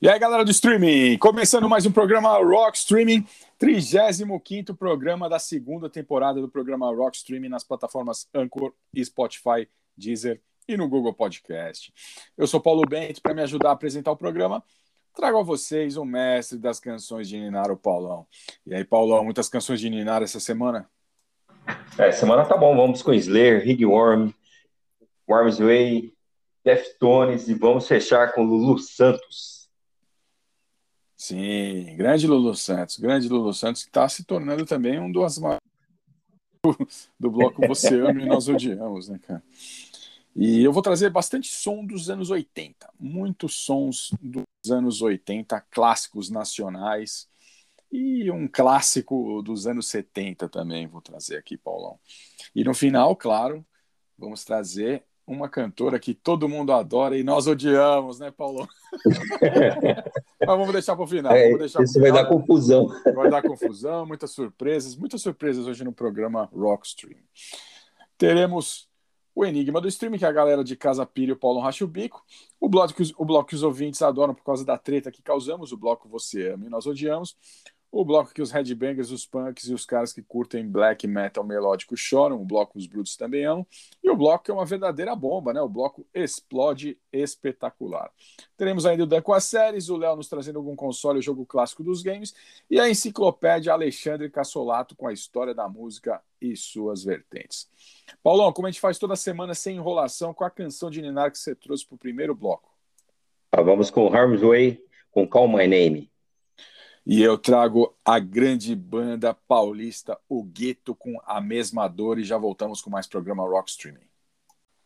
E aí, galera do streaming, começando mais um programa Rock Streaming, 35 programa da segunda temporada do programa Rock Streaming nas plataformas Anchor, Spotify, Deezer e no Google Podcast. Eu sou Paulo Bento, para me ajudar a apresentar o programa, trago a vocês o mestre das canções de Ninar, o Paulão. E aí, Paulão, muitas canções de Ninar essa semana? É, semana tá bom, vamos com Slayer, Rig Worm, Worm's Way, Deftones e vamos fechar com Lulu Santos. Sim, grande Lulu Santos, grande Lulu Santos, que está se tornando também um dos do bloco Você Ama e Nós Odiamos, né, cara? E eu vou trazer bastante som dos anos 80, muitos sons dos anos 80, clássicos nacionais, e um clássico dos anos 70 também vou trazer aqui, Paulão. E no final, claro, vamos trazer uma cantora que todo mundo adora e nós odiamos, né, Paulo? Mas vamos deixar para o final. É, isso vai dar confusão. Vai dar confusão, muitas surpresas, muitas surpresas hoje no programa Rockstream. Teremos o Enigma do Streaming, que é a galera de Casa Pira e o Paulo Racha o Bico. O bloco, que os, o bloco que os ouvintes adoram por causa da treta que causamos, o bloco Você Ama e Nós Odiamos o bloco que os headbangers, os punks e os caras que curtem black metal melódico choram, o bloco os brutos também amam, e o bloco que é uma verdadeira bomba, né? O bloco explode espetacular. Teremos ainda o Dan as séries, o Léo nos trazendo algum console, o jogo clássico dos games, e a enciclopédia Alexandre Cassolato com a história da música e suas vertentes. Paulão, como a gente faz toda semana sem enrolação, com a canção de Ninar que você trouxe para o primeiro bloco? Ah, vamos com Harm's Way, com Call My Name. E eu trago a grande banda paulista, o Gueto, com a mesma dor. E já voltamos com mais programa Rock Streaming.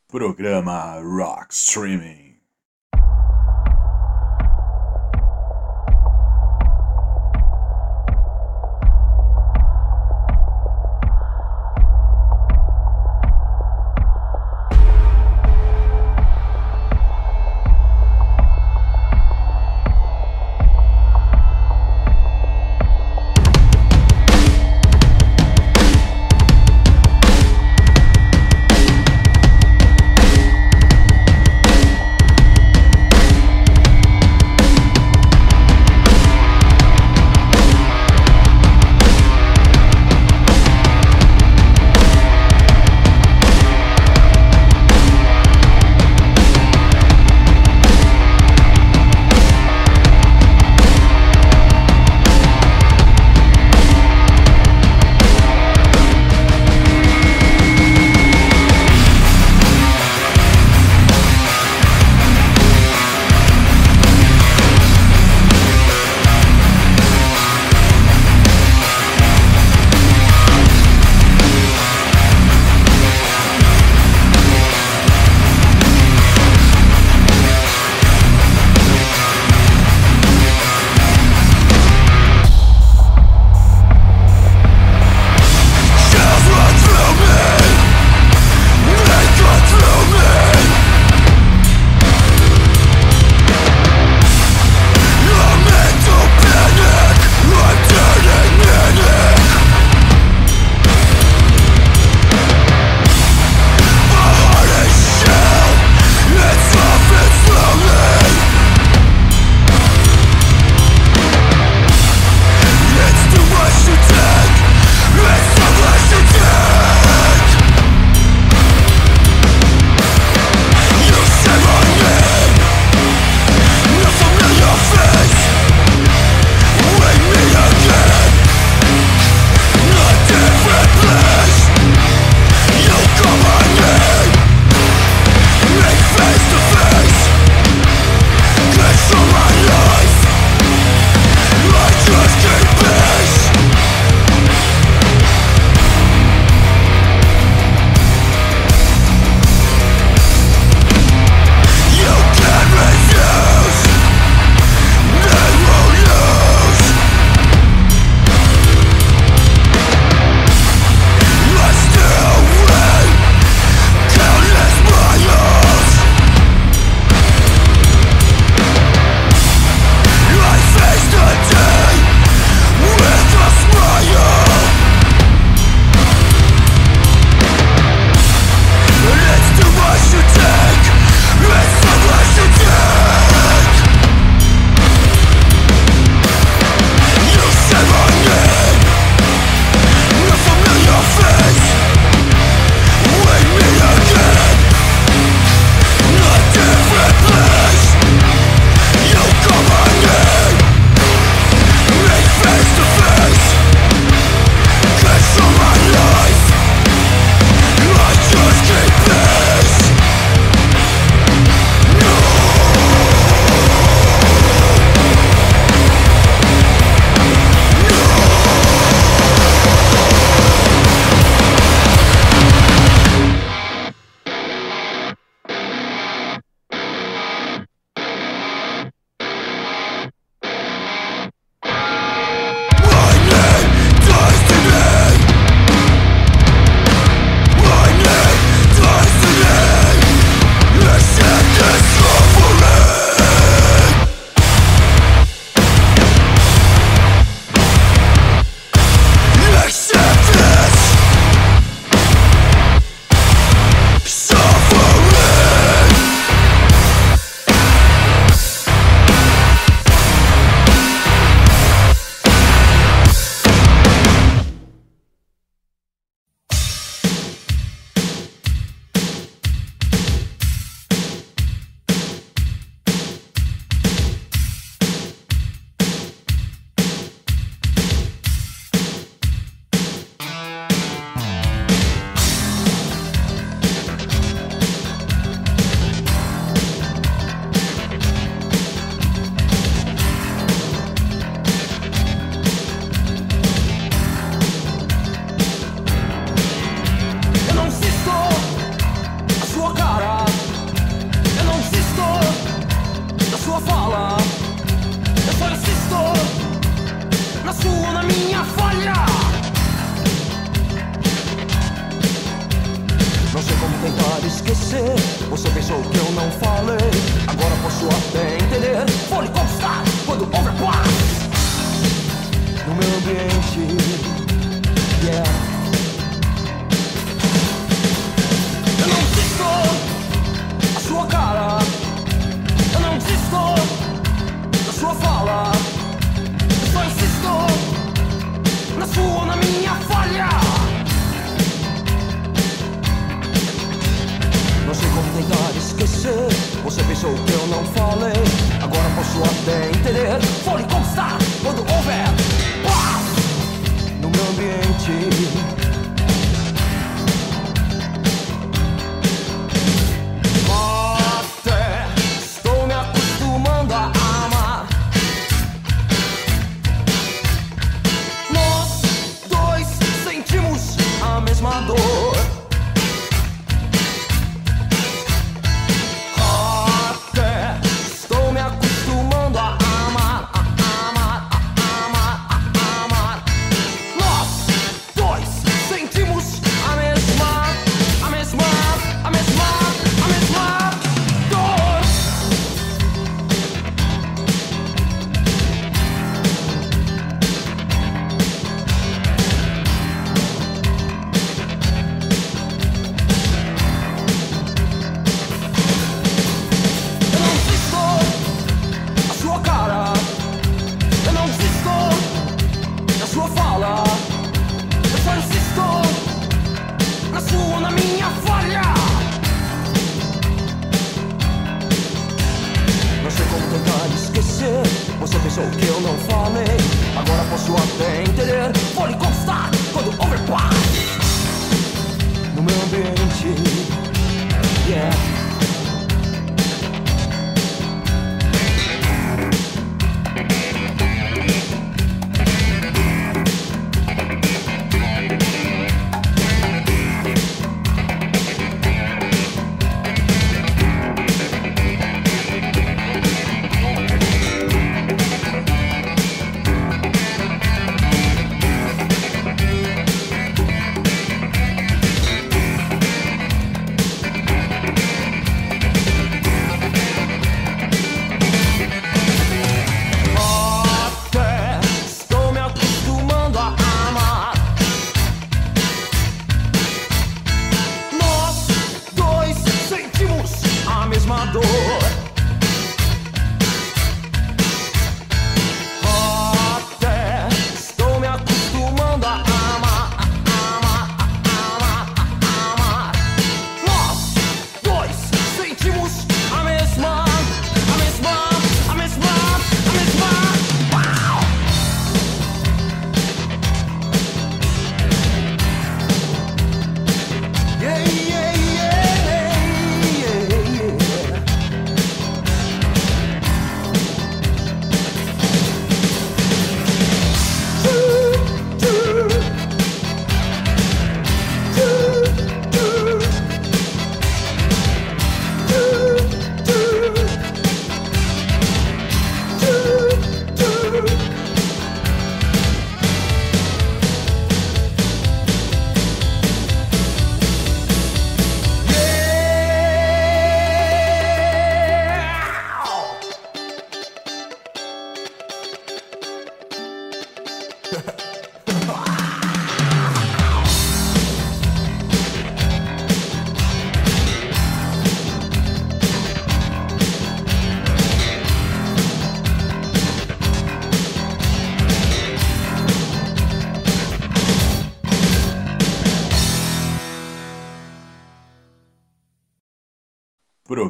Programa Rock Streaming.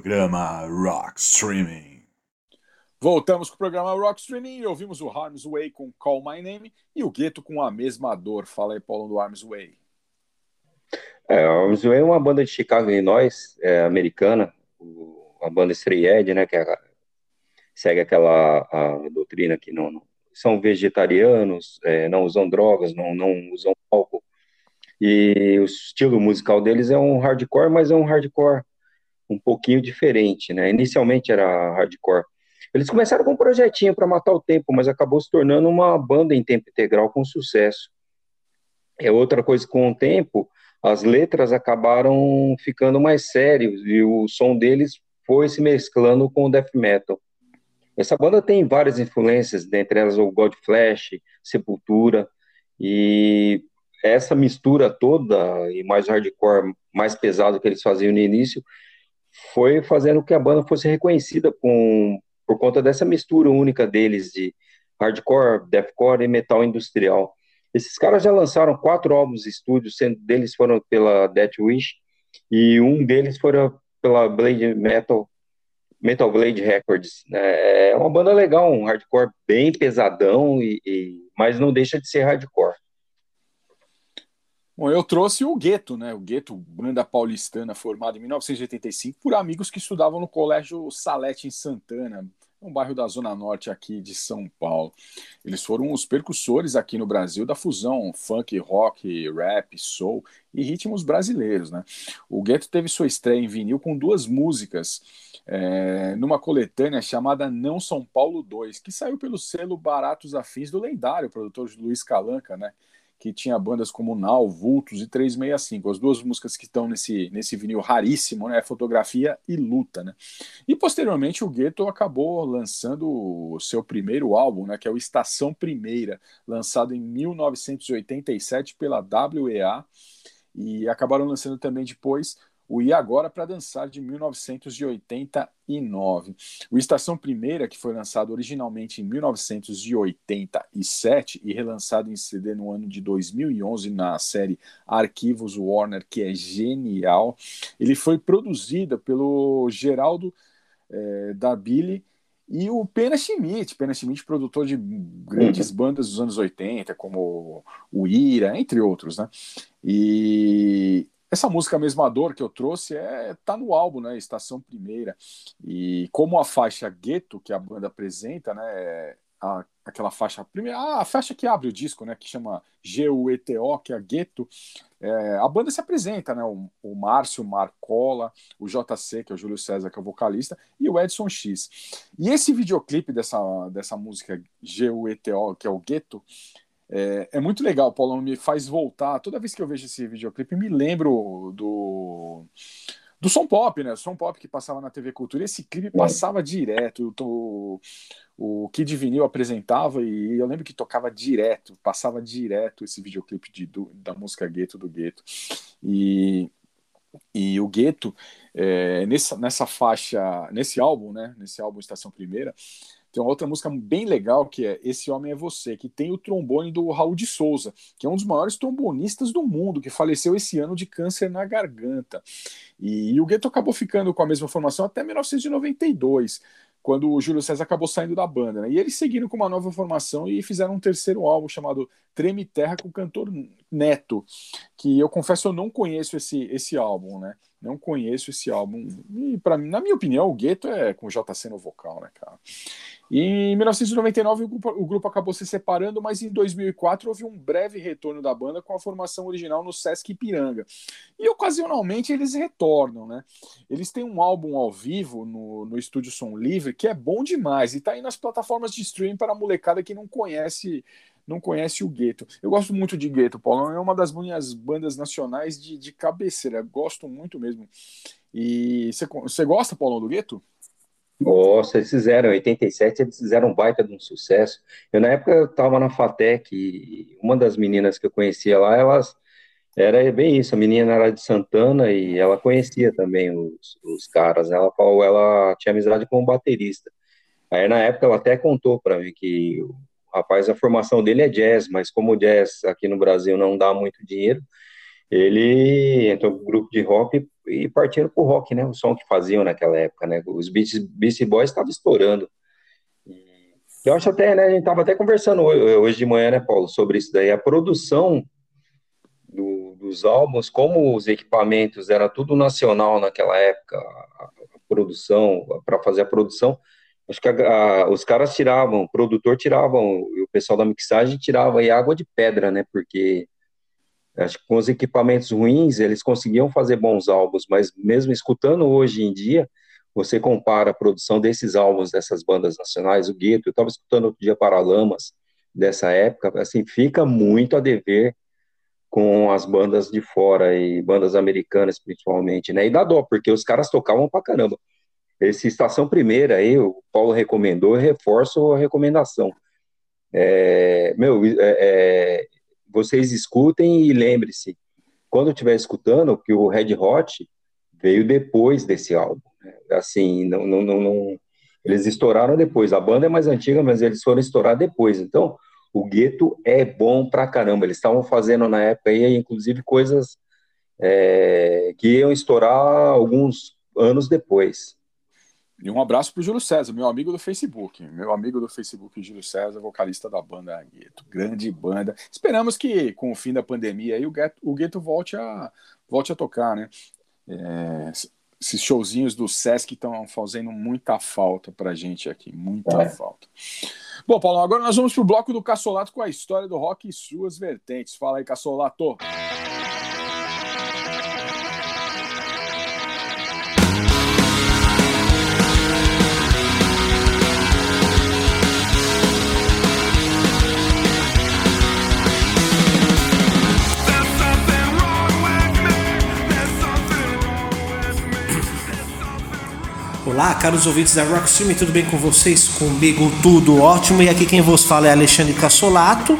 Programa Rock Streaming. Voltamos com o programa Rock Streaming e ouvimos o Harm's Way com Call My Name e o Gueto com A Mesma Dor. Fala aí, Paulo, do Harm's Way. É, Harm's Way é uma banda de Chicago, Illinois, é, americana, uma banda Stray Edge, né, que é, segue aquela a doutrina que não, não são vegetarianos, é, não usam drogas, não, não usam álcool, e o estilo musical deles é um hardcore, mas é um hardcore um pouquinho diferente, né? Inicialmente era hardcore. Eles começaram com um projetinho para matar o tempo, mas acabou se tornando uma banda em tempo integral com sucesso. É outra coisa com o tempo, as letras acabaram ficando mais sérios e o som deles foi se mesclando com o death metal. Essa banda tem várias influências, dentre elas o Godflesh, Sepultura, e essa mistura toda e mais hardcore, mais pesado que eles faziam no início, foi fazendo que a banda fosse reconhecida com, por conta dessa mistura única deles de hardcore, deathcore e metal industrial. Esses caras já lançaram quatro álbuns de estúdio, sendo deles foram pela Death Wish e um deles foi pela Blade Metal Metal Blade Records. Né? É uma banda legal, um hardcore bem pesadão, e, e, mas não deixa de ser hardcore. Bom, eu trouxe o Gueto, né? O Gueto, banda paulistana formada em 1985 por amigos que estudavam no Colégio Salete em Santana, um bairro da Zona Norte aqui de São Paulo. Eles foram os percussores aqui no Brasil da fusão funk, rock, rap, soul e ritmos brasileiros. Né? O Gueto teve sua estreia em vinil com duas músicas é, numa coletânea chamada Não São Paulo 2, que saiu pelo selo Baratos Afins do lendário produtor Luiz Calanca, né? Que tinha bandas como Nau, Vultos e 365. As duas músicas que estão nesse, nesse vinil raríssimo, né? Fotografia e Luta, né? E posteriormente o Gueto acabou lançando o seu primeiro álbum, né? Que é o Estação Primeira, lançado em 1987 pela WEA. E acabaram lançando também depois o E Agora para Dançar de 1989. O Estação Primeira, que foi lançado originalmente em 1987 e relançado em CD no ano de 2011 na série Arquivos Warner, que é genial, ele foi produzido pelo Geraldo é, da Billy e o Pena Schmidt, Pena Schmidt, produtor de grandes uhum. bandas dos anos 80, como o Ira, entre outros, né? E essa música Mesma Dor que eu trouxe é tá no álbum, né? Estação Primeira. E como a faixa Gueto que a banda apresenta, né? A, aquela faixa primeira, a faixa que abre o disco, né? Que chama G-U-E-T-O, que é a Gueto. É, a banda se apresenta, né? O, o Márcio Marcola, o JC, que é o Júlio César, que é o vocalista, e o Edson X. E esse videoclipe dessa, dessa música G-U-E-T-O, que é o Gueto, é, é, muito legal, Paulo, me faz voltar. Toda vez que eu vejo esse videoclipe, me lembro do do som pop, né? Som pop que passava na TV Cultura. Esse clipe passava direto. O, o Kid Vinil apresentava e eu lembro que tocava direto, passava direto esse videoclipe de, do, da música Gueto do Gueto. E, e o Gueto, é, nessa, nessa faixa, nesse álbum, né? Nesse álbum Estação Primeira, tem uma outra música bem legal que é Esse Homem é Você, que tem o trombone do Raul de Souza, que é um dos maiores trombonistas do mundo, que faleceu esse ano de câncer na garganta. E, e o Gueto acabou ficando com a mesma formação até 1992 quando o Júlio César acabou saindo da banda. Né? E eles seguiram com uma nova formação e fizeram um terceiro álbum chamado Treme Terra com o cantor Neto, que eu confesso eu não conheço esse, esse álbum, né? Não conheço esse álbum. E para mim, na minha opinião, o Gueto é com JC no vocal, né, cara? Em 1999 o grupo, acabou se separando, mas em 2004 houve um breve retorno da banda com a formação original no Sesc Ipiranga. E ocasionalmente eles retornam, né? Eles têm um álbum ao vivo no, no Estúdio Som Livre que é bom demais e tá aí nas plataformas de streaming para a molecada que não conhece não conhece o Gueto. Eu gosto muito de Gueto, Paulo. É uma das minhas bandas nacionais de, de cabeceira. Gosto muito mesmo. E você gosta, Paulo, do Gueto? Nossa, eles fizeram, em 87 eles fizeram um baita de um sucesso. Eu, na época, eu estava na FATEC e uma das meninas que eu conhecia lá, elas, era bem isso, a menina era de Santana e ela conhecia também os, os caras, ela falou, ela tinha amizade com o um baterista. Aí, na época, ela até contou para mim que o rapaz, a formação dele é jazz, mas como o jazz aqui no Brasil não dá muito dinheiro, ele entrou no grupo de rock e partiram pro rock, né? O som que faziam naquela época, né? Os Beastie Boys estavam estourando. E eu acho até, né? A gente tava até conversando hoje de manhã, né, Paulo, sobre isso daí. A produção do, dos álbuns, como os equipamentos era tudo nacional naquela época, a, produção, para fazer a produção, acho que a, a, os caras tiravam, o produtor tiravam, e o pessoal da mixagem tirava aí água de pedra, né? Porque Acho que com os equipamentos ruins, eles conseguiam fazer bons álbuns, mas mesmo escutando hoje em dia, você compara a produção desses álbuns dessas bandas nacionais, o Gueto, eu estava escutando outro dia Paralamas, dessa época, assim, fica muito a dever com as bandas de fora e bandas americanas principalmente, né? E dá dó, porque os caras tocavam pra caramba. Esse Estação Primeira aí, o Paulo recomendou, eu reforço a recomendação. É, meu, é, é, vocês escutem e lembre-se, quando estiver escutando, que o Red Hot veio depois desse álbum. Né? Assim, não, não, não, não, eles estouraram depois. A banda é mais antiga, mas eles foram estourar depois. Então, o Gueto é bom pra caramba. Eles estavam fazendo na época aí, inclusive, coisas é, que iam estourar alguns anos depois. E um abraço pro Júlio César, meu amigo do Facebook. Meu amigo do Facebook, Júlio César, vocalista da banda Gueto. Grande banda. Esperamos que, com o fim da pandemia, aí, o, Gueto, o Gueto volte a, volte a tocar, né? É, esses showzinhos do Sesc estão fazendo muita falta pra gente aqui. Muita é. falta. Bom, Paulo, agora nós vamos pro bloco do Cassolato com a história do rock e suas vertentes. Fala aí, Cassolato. Olá, caros ouvintes da Rockstream, tudo bem com vocês? Comigo tudo ótimo. E aqui quem vos fala é Alexandre Cassolato.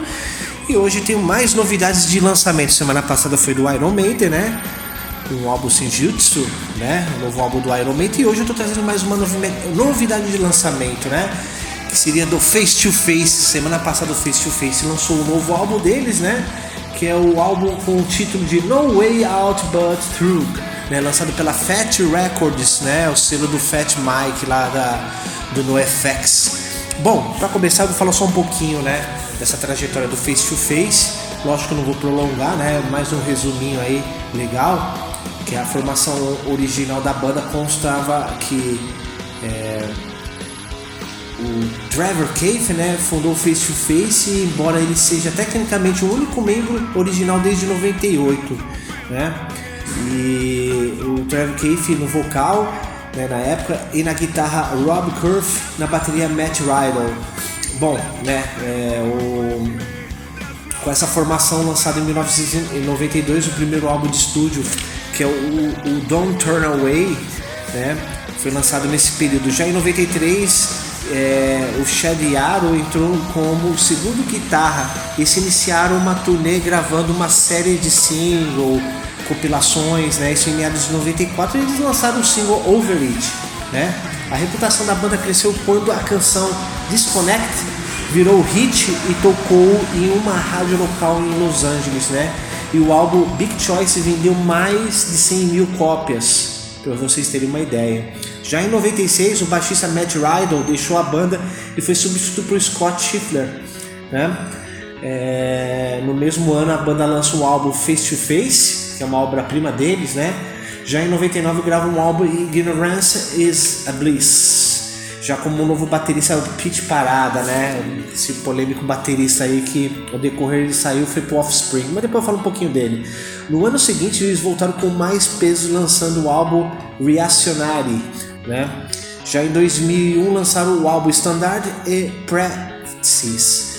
E hoje tenho mais novidades de lançamento. Semana passada foi do Iron Maiden, né? Um álbum Senjutsu, né? O novo álbum do Iron Maiden. E hoje eu tô trazendo mais uma novidade de lançamento, né? Que seria do Face to Face. Semana passada o Face to Face lançou o um novo álbum deles, né? Que é o álbum com o título de No Way Out But Through né, lançado pela Fat Records, né, o selo do Fat Mike lá da, do NoFX. Bom, para começar eu vou falar só um pouquinho, né, dessa trajetória do Face to Face. Lógico que eu não vou prolongar, né, mais um resuminho aí legal, que a formação original da banda constava que é, o Trevor Cave, né, fundou o Face to Face, embora ele seja tecnicamente o único membro original desde 98, né? E o Trevor Cave no vocal, né, na época, e na guitarra Rob Curve, na bateria Matt Rydell. Bom, né, é, o, com essa formação lançada em 1992, o primeiro álbum de estúdio, que é o, o Don't Turn Away, né, foi lançado nesse período. Já em 93, é, o Chad Yaro entrou como segundo guitarra e se iniciaram uma turnê gravando uma série de singles compilações, né? Isso em meados de 94 eles lançaram o single Over It, né? A reputação da banda cresceu quando a canção Disconnect virou hit e tocou em uma rádio local em Los Angeles, né? E o álbum Big Choice vendeu mais de 100 mil cópias, para vocês terem uma ideia. Já em 96, o baixista Matt Rydell deixou a banda e foi substituído por Scott Schiffler, né? É, no mesmo ano, a banda lança o álbum Face to Face, que é uma obra-prima deles, né? Já em 99 grava um álbum Ignorance is a Bliss. Já como um novo baterista, o Pete Parada, né? Esse polêmico baterista aí que ao decorrer ele saiu foi pro Offspring, mas depois eu falo um pouquinho dele. No ano seguinte eles voltaram com mais peso lançando o álbum Reactionary, né? Já em 2001 lançaram o álbum Standard e Practice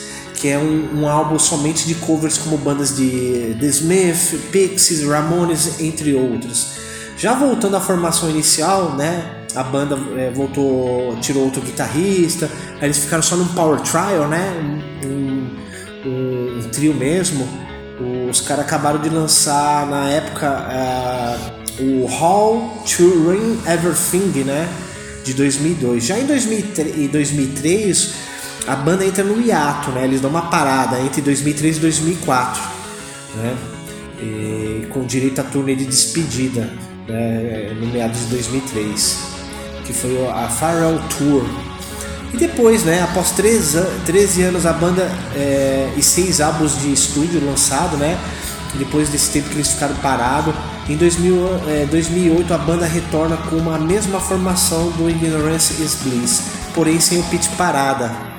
que é um, um, álbum somente de covers como bandas de The Smith, Pixies, Ramones, entre outros. Já voltando à formação inicial, né, a banda é, voltou, tirou outro guitarrista, aí eles ficaram só num power trial, né, um, um, um trio mesmo. Os caras acabaram de lançar na época uh, o Hall to Ring Everything, né, de 2002. Já em 2003, 2003 a banda entra no hiato, né? Eles dão uma parada entre 2003 e 2004, né? E, com direito a turnê de despedida, né? No meados de 2003, que foi a Farewell Tour. E depois, né? Após 13, 13 anos, a banda é, e seis álbuns de estúdio lançado, né? Depois desse tempo que eles ficaram parados, em 2000, é, 2008 a banda retorna com a mesma formação do Ignorance is Bliss, porém sem o Pete Parada,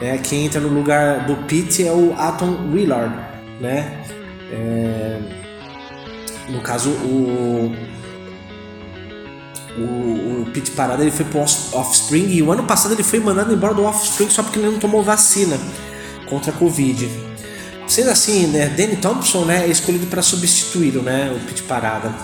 né? Quem entra no lugar do Pete é o Atom Willard, né? É, no caso, o, o, o Pete Parada ele foi pro Offspring e o ano passado ele foi mandado embora do Offspring só porque ele não tomou vacina contra a Covid. Sendo assim, né, Danny Thompson né, é escolhido para substituí-lo, né, o Pete Parada.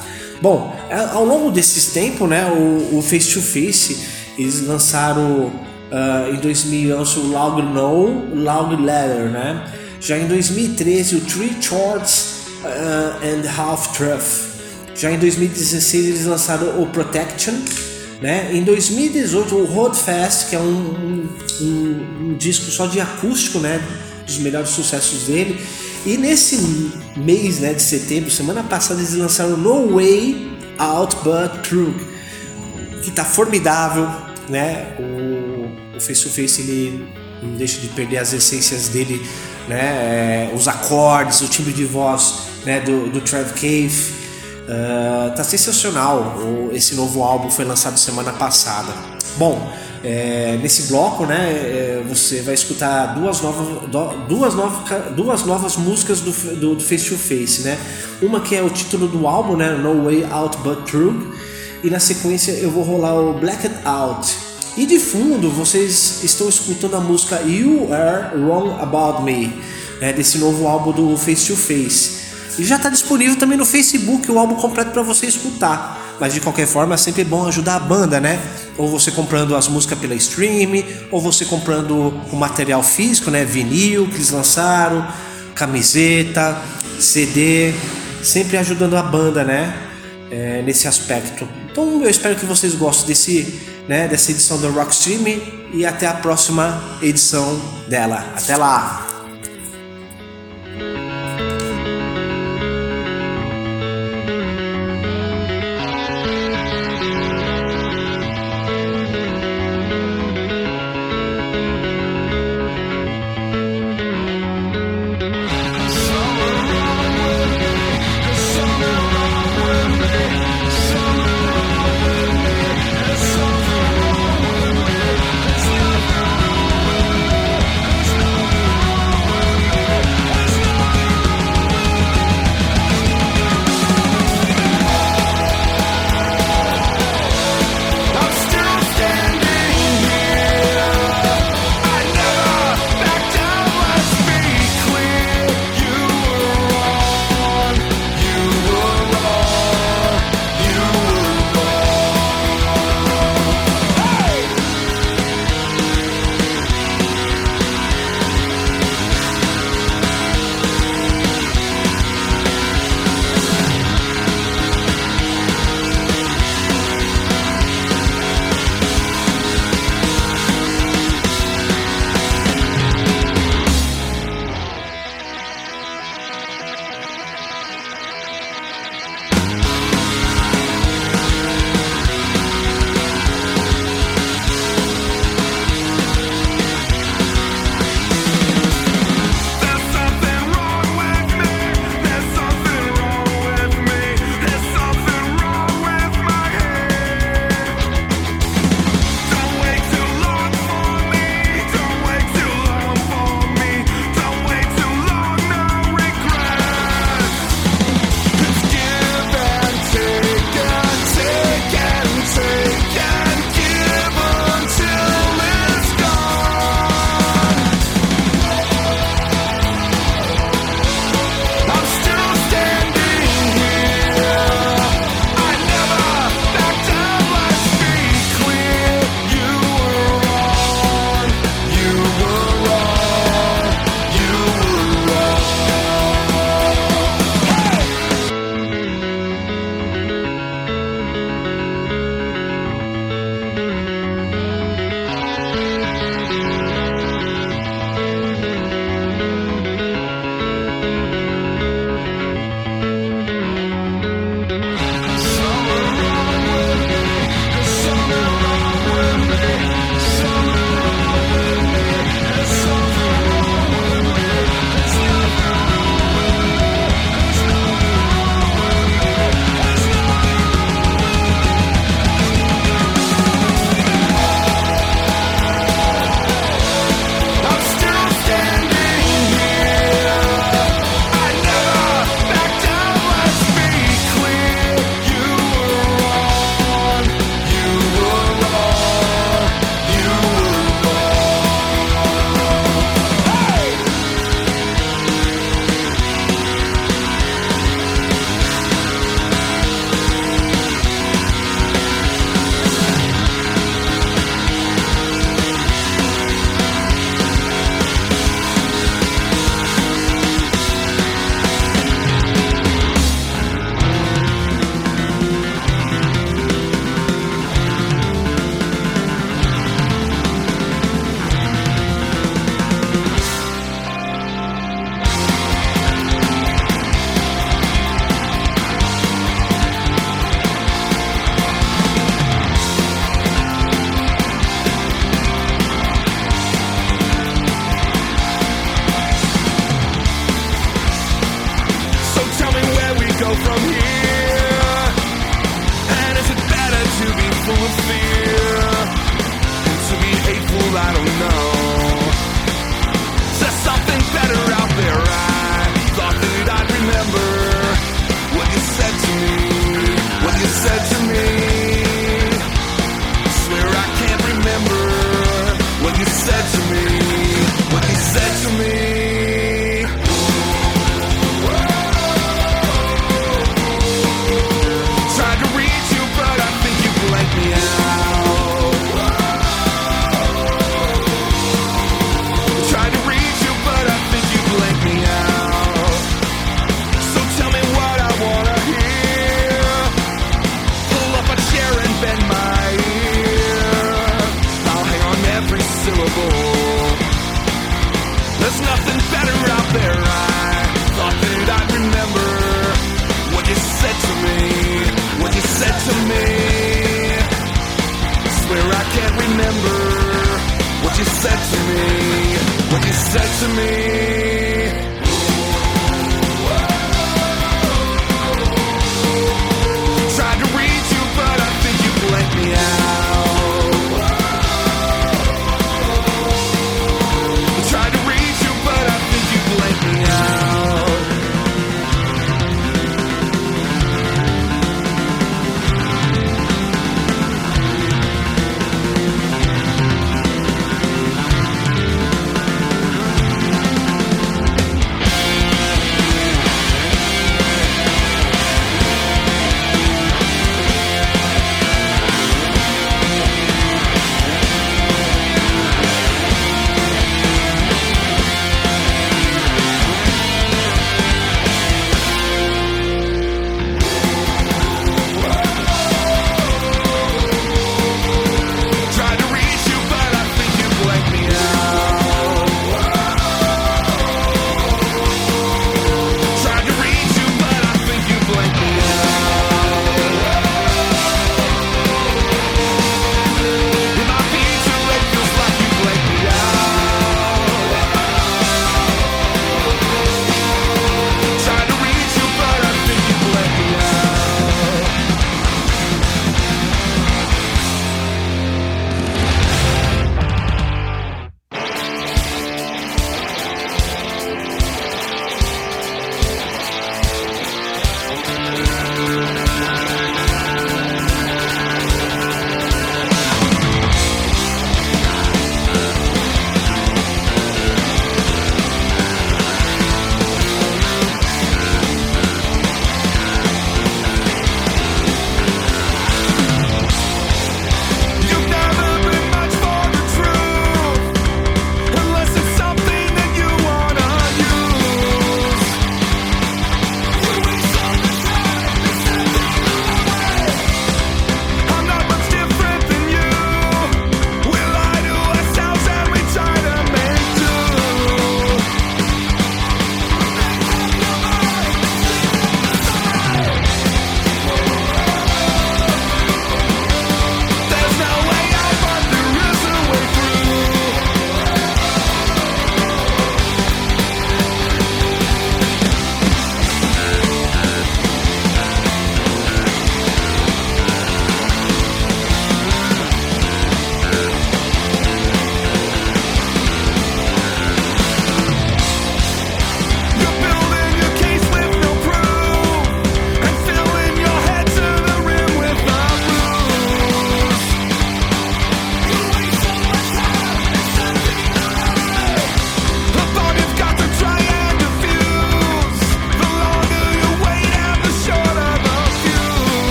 Bom, ao longo desses tempos, né, o, o Face to Face, eles lançaram Uh, em 2000 lançou o Log No, Log Letter, né? Já em 2013 o Three Chords uh, and Half Truth. Já em 2016 eles lançaram o Protection, né? Em 2018 o Road Fest, que é um, um, um disco só de acústico, né? Dos melhores sucessos dele. E nesse mês né, de setembro, semana passada, eles lançaram No Way Out But Through, que tá formidável, né? O, o Face to Face ele não deixa de perder as essências dele, né? É, os acordes, o timbre de voz né? do, do Trev Cave. Uh, tá sensacional. Esse novo álbum foi lançado semana passada. Bom, é, nesse bloco, né, é, você vai escutar duas novas, duas novas, duas novas músicas do, do, do, Face to Face, né? Uma que é o título do álbum, né, No Way Out But True, e na sequência eu vou rolar o Black It Out. E de fundo vocês estão escutando a música You Are Wrong About Me, né, desse novo álbum do Face to Face. E já está disponível também no Facebook o álbum completo para você escutar. Mas de qualquer forma, é sempre bom ajudar a banda, né? Ou você comprando as músicas pela stream, ou você comprando o material físico, né? Vinil que eles lançaram, camiseta, CD, sempre ajudando a banda, né? É, nesse aspecto. Então eu espero que vocês gostem desse, né, dessa edição do Rockstream e até a próxima edição dela. Até lá!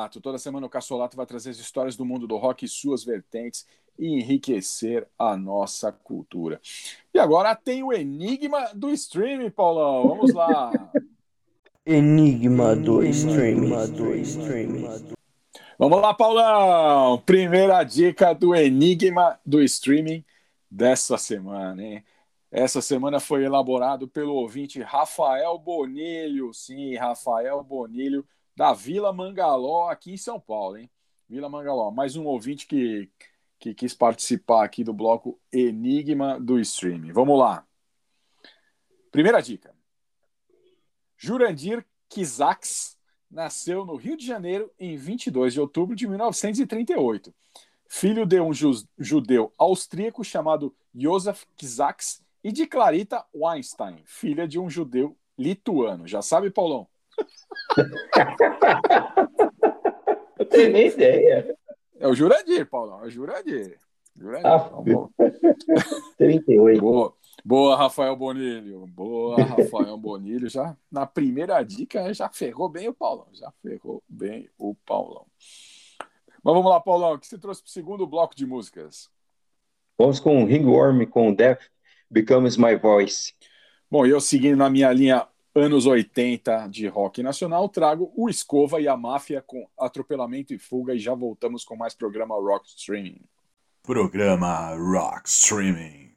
Cassolato. Toda semana o Cassolato vai trazer as histórias do mundo do rock e suas vertentes e enriquecer a nossa cultura. E agora tem o enigma do streaming, Paulão. Vamos lá. Enigma do streaming. Vamos lá, Paulão. Primeira dica do enigma do streaming dessa semana, hein? Essa semana foi elaborado pelo ouvinte Rafael Bonilho. Sim, Rafael Bonilho, da Vila Mangaló, aqui em São Paulo, hein? Vila Mangaló. Mais um ouvinte que, que quis participar aqui do bloco Enigma do Streaming. Vamos lá. Primeira dica. Jurandir Kizaks nasceu no Rio de Janeiro em 22 de outubro de 1938. Filho de um judeu austríaco chamado Josef Kizaks e de Clarita Weinstein, filha de um judeu lituano. Já sabe, Paulão? Eu tenho nem ideia. É o Jurandir, Paulão, é o Jurandir. Jurandir. Ah, 38. Boa. Boa, Rafael Bonilho. Boa, Rafael Bonilho. Já na primeira dica já ferrou bem o Paulão. Já ferrou bem o Paulão. Mas vamos lá, Paulão. O que você trouxe para o segundo bloco de músicas? Vamos com Ringworm com Death Becomes My Voice. Bom, eu seguindo na minha linha anos 80 de rock nacional, trago o Escova e a Máfia com Atropelamento e Fuga e já voltamos com mais programa Rock Streaming. Programa Rock Streaming.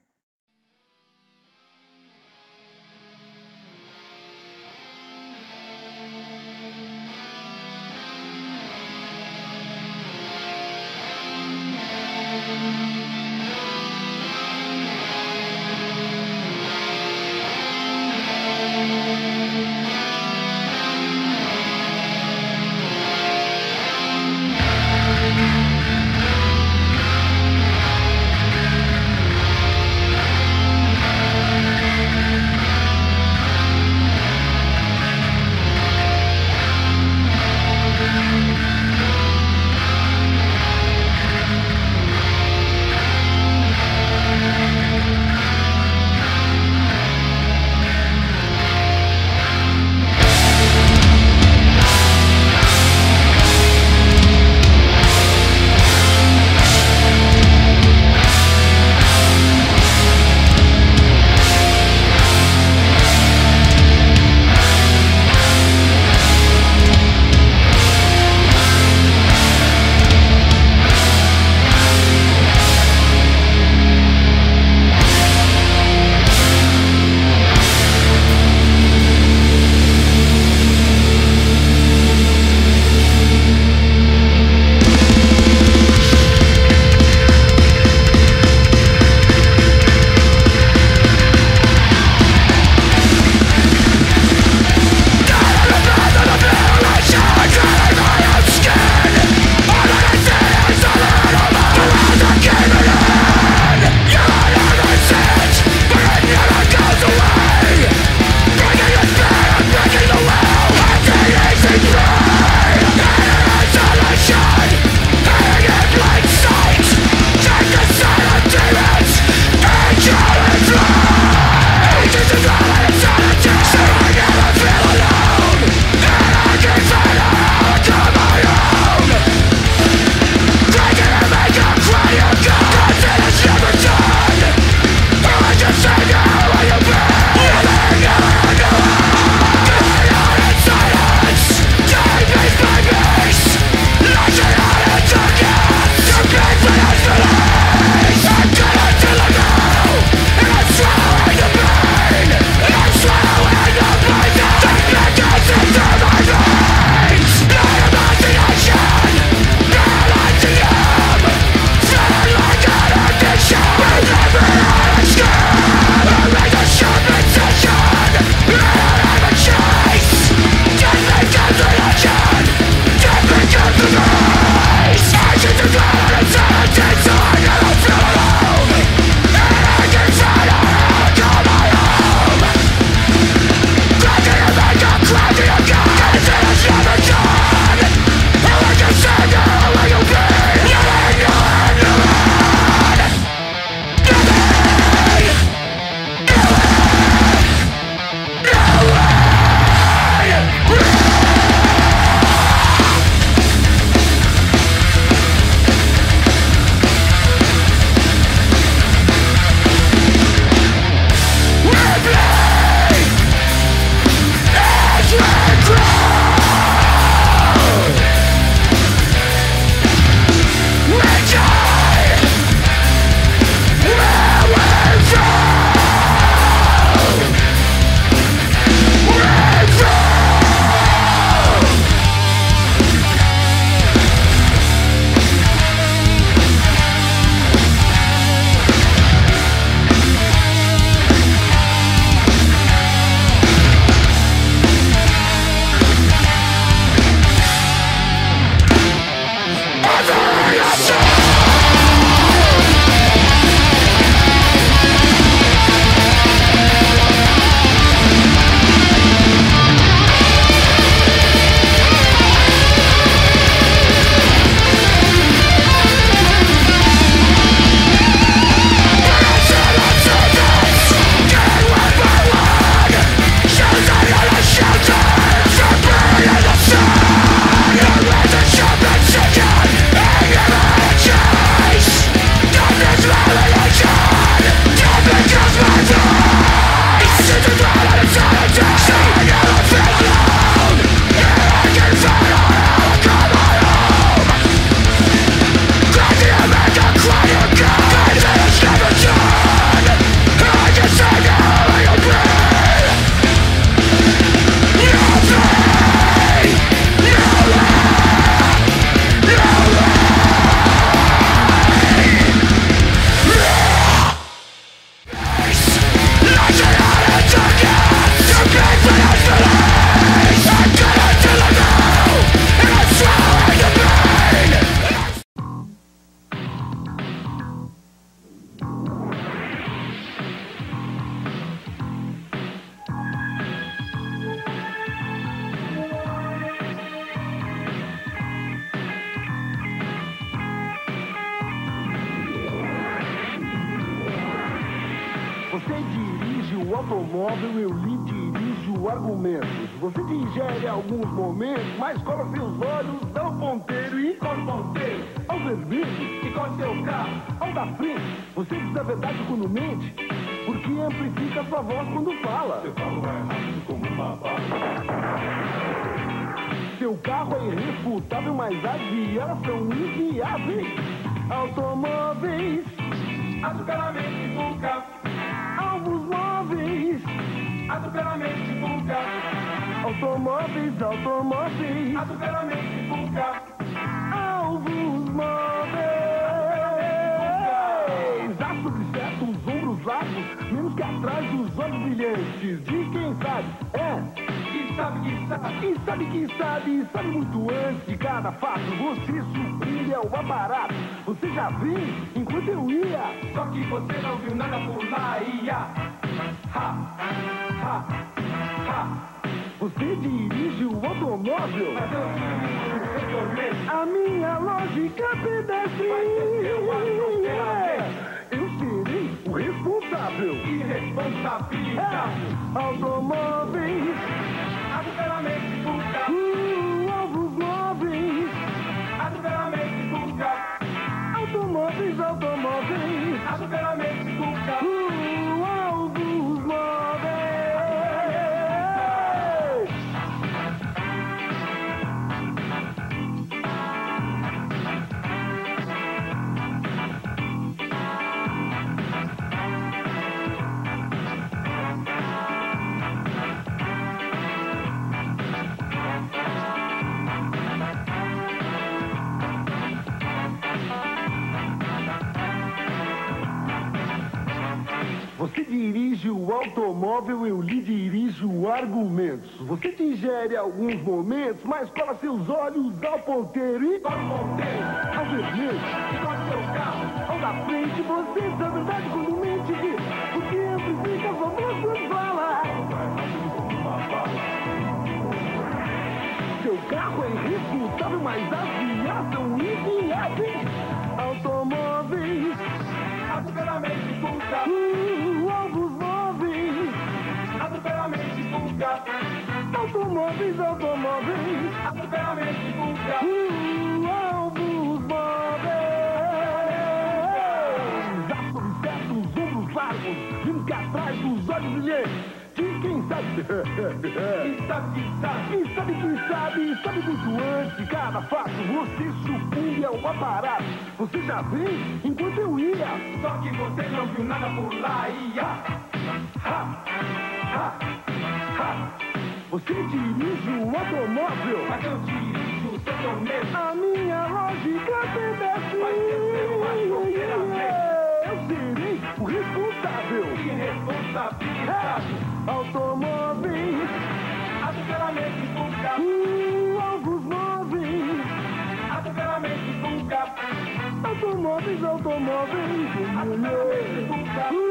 Sabe, e sabe sabe, muito antes de cada fato. Você surpreende ao aparato. Você já viu enquanto eu ia. Só que você não viu nada por lá, ia. Ha, ha, ha. Você dirige o automóvel. Mas eu o. A minha lógica pedestre. Eu serei o responsável. Irresponsabilidade. É, automóveis. Azucaramente busca. Uh, Você dirige o automóvel, eu lhe dirijo argumentos. Você digere alguns momentos, mas cola seus olhos ao ponteiro e... Ao ponteiro, ao vermelho, com seu carro, ao da frente. Você diz a verdade quando mente, porque amplifica a sua voz quando fala. Seu carro é irrefutável, mas as são inviáveis. Automóveis, azucaramente nunca. Móveis, azucaramente nunca. Automóveis, automóveis, azucaramente nunca. Uh, alvos móveis. Há sobre certos ombros largos, cá atrás dos olhos. De quem sabe? E sabe que sabe, e sabe que sabe, sabe muito antes de cada fato. Você sucumbe ao aparato. Você já vem enquanto eu ia. Só que você não viu nada por lá, ia. Você dirige o automóvel. Mas eu dirijo o seu torneio. A minha lógica pedestre. Vai ser Eu serei o responsável. Irresponsabilidade. Automóveis. Azucaramente nunca. Uh, alvos móveis. Azucaramente nunca. Automóveis, automóveis. Azucaramente nunca. Uh,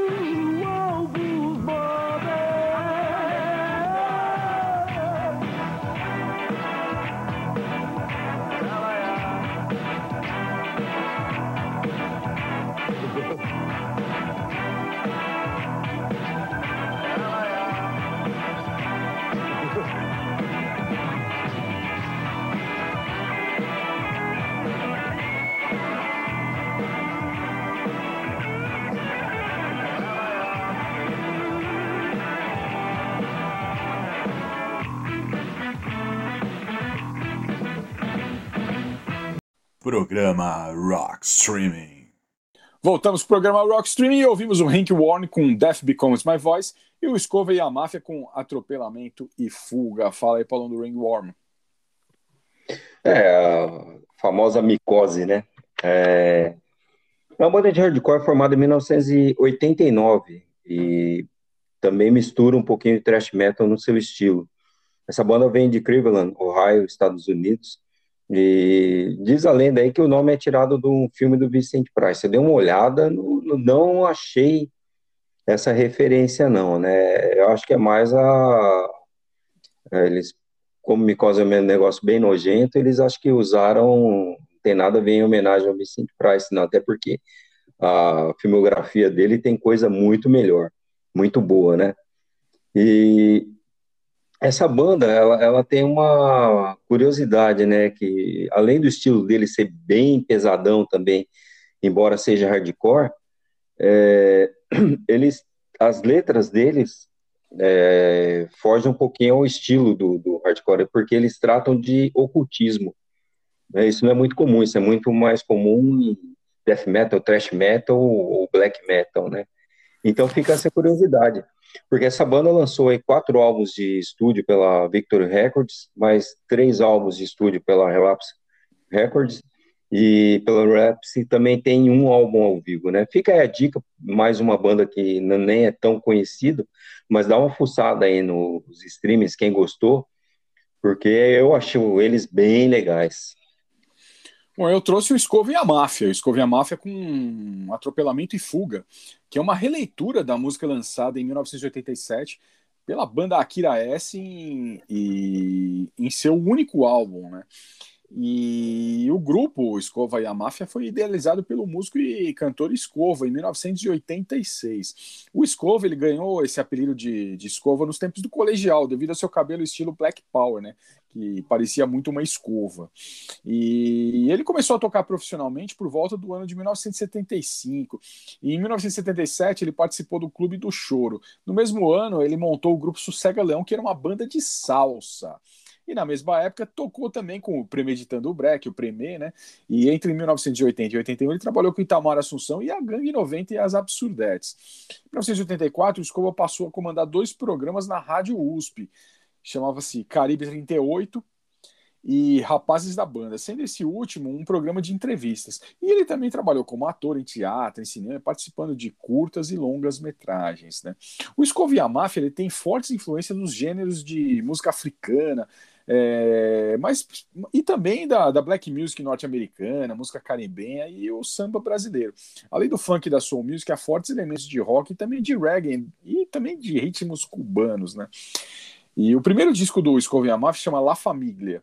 Programa Rock Streaming. Voltamos pro programa Rock Streaming e ouvimos o Hank Warren com Death Becomes My Voice e o Scova e a Máfia com Atropelamento e Fuga. Fala aí, Paulão do Ringworm. É, a famosa micose, né? É uma banda de hardcore formada em 1989 e também mistura um pouquinho de thrash metal no seu estilo. Essa banda vem de Cleveland, Ohio, Estados Unidos, e diz a lenda aí que o nome é tirado de um filme do Vicente Price. Você deu uma olhada, não, não achei essa referência não, né? Eu acho que é mais a eles como Micose é um negócio bem nojento, eles acho que usaram tem nada a ver em homenagem ao Vicente Price, não, até porque a filmografia dele tem coisa muito melhor. muito boa, né? E essa banda, ela, ela tem uma curiosidade, né? Que além do estilo dele ser bem pesadão também, embora seja hardcore, é, eles, as letras deles é, fogem um pouquinho ao estilo do, do hardcore, porque eles tratam de ocultismo. Né? Isso não é muito comum, isso é muito mais comum em death metal, thrash metal ou black metal, né? Então fica essa curiosidade, porque essa banda lançou aí quatro álbuns de estúdio pela Victory Records, mais três álbuns de estúdio pela Relapse Records, e pela Relapse também tem um álbum ao vivo, né? Fica aí a dica, mais uma banda que nem é tão conhecida, mas dá uma fuçada aí nos streams, quem gostou, porque eu acho eles bem legais. Bom, eu trouxe o Escova e a Máfia. O Escova e a Máfia com Atropelamento e Fuga, que é uma releitura da música lançada em 1987 pela banda Akira S em, em, em seu único álbum, né? E o grupo Escova e a Máfia foi idealizado pelo músico e cantor Escova em 1986. O Escova ele ganhou esse apelido de, de Escova nos tempos do colegial, devido ao seu cabelo estilo Black Power, né? Que parecia muito uma escova. E ele começou a tocar profissionalmente por volta do ano de 1975. E em 1977 ele participou do Clube do Choro. No mesmo ano ele montou o grupo Sossega Leão, que era uma banda de salsa. E na mesma época tocou também com o Premeditando o Breck, o Premê, né? E entre 1980 e 81 ele trabalhou com Itamar Assunção e a Gangue 90 e as Absurdetes. Em 1984, o Escova passou a comandar dois programas na Rádio USP. Chamava-se Caribe 38 e Rapazes da Banda, sendo esse último um programa de entrevistas. E ele também trabalhou como ator em teatro, em cinema, participando de curtas e longas metragens. Né? O Escova e a Máfia ele tem fortes influências nos gêneros de música africana, é, mas e também da, da black music norte-americana, música caribenha e o samba brasileiro. Além do funk e da soul music, há fortes elementos de rock e também de reggae e também de ritmos cubanos, né? E o primeiro disco do Escovinha Mafia chama La Famiglia,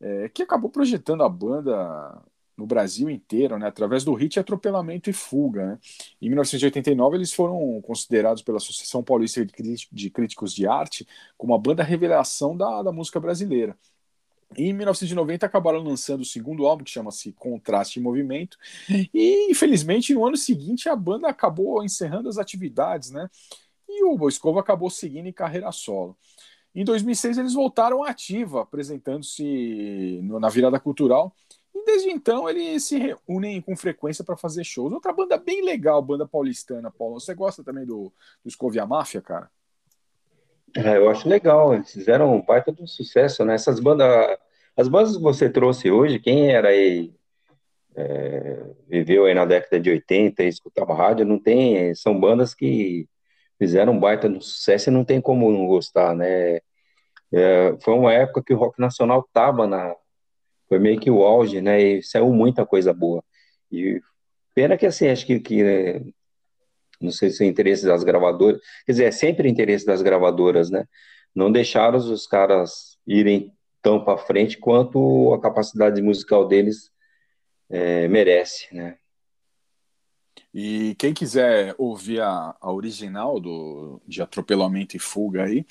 é, que acabou projetando a banda no Brasil inteiro, né, através do hit Atropelamento e Fuga. Né? Em 1989, eles foram considerados pela Associação Paulista de Críticos de Arte como a banda revelação da, da música brasileira. Em 1990 acabaram lançando o segundo álbum, que chama-se Contraste e Movimento, e infelizmente no ano seguinte a banda acabou encerrando as atividades, né? E o Escova acabou seguindo em carreira solo. Em 2006 eles voltaram ativa, apresentando-se na virada cultural e desde então eles se reúnem com frequência para fazer shows. Outra banda bem legal, banda paulistana, Paulo. Você gosta também do, do Scovia Máfia, cara? É, eu acho legal, eles fizeram um baita de sucesso, né? Essas bandas, as bandas que você trouxe hoje, quem era aí, é, viveu aí na década de 80 e escutava rádio, não tem, são bandas que fizeram um baita de sucesso e não tem como não gostar, né? É, foi uma época que o rock nacional tava na, foi meio que o auge, né? E saiu muita coisa boa. E pena que assim, acho que, que né, não sei se é interesse das gravadoras, quer dizer, é sempre interesse das gravadoras, né? Não deixaram os caras irem tão para frente quanto a capacidade musical deles é, merece, né? E quem quiser ouvir a, a original do, de Atropelamento e Fuga aí,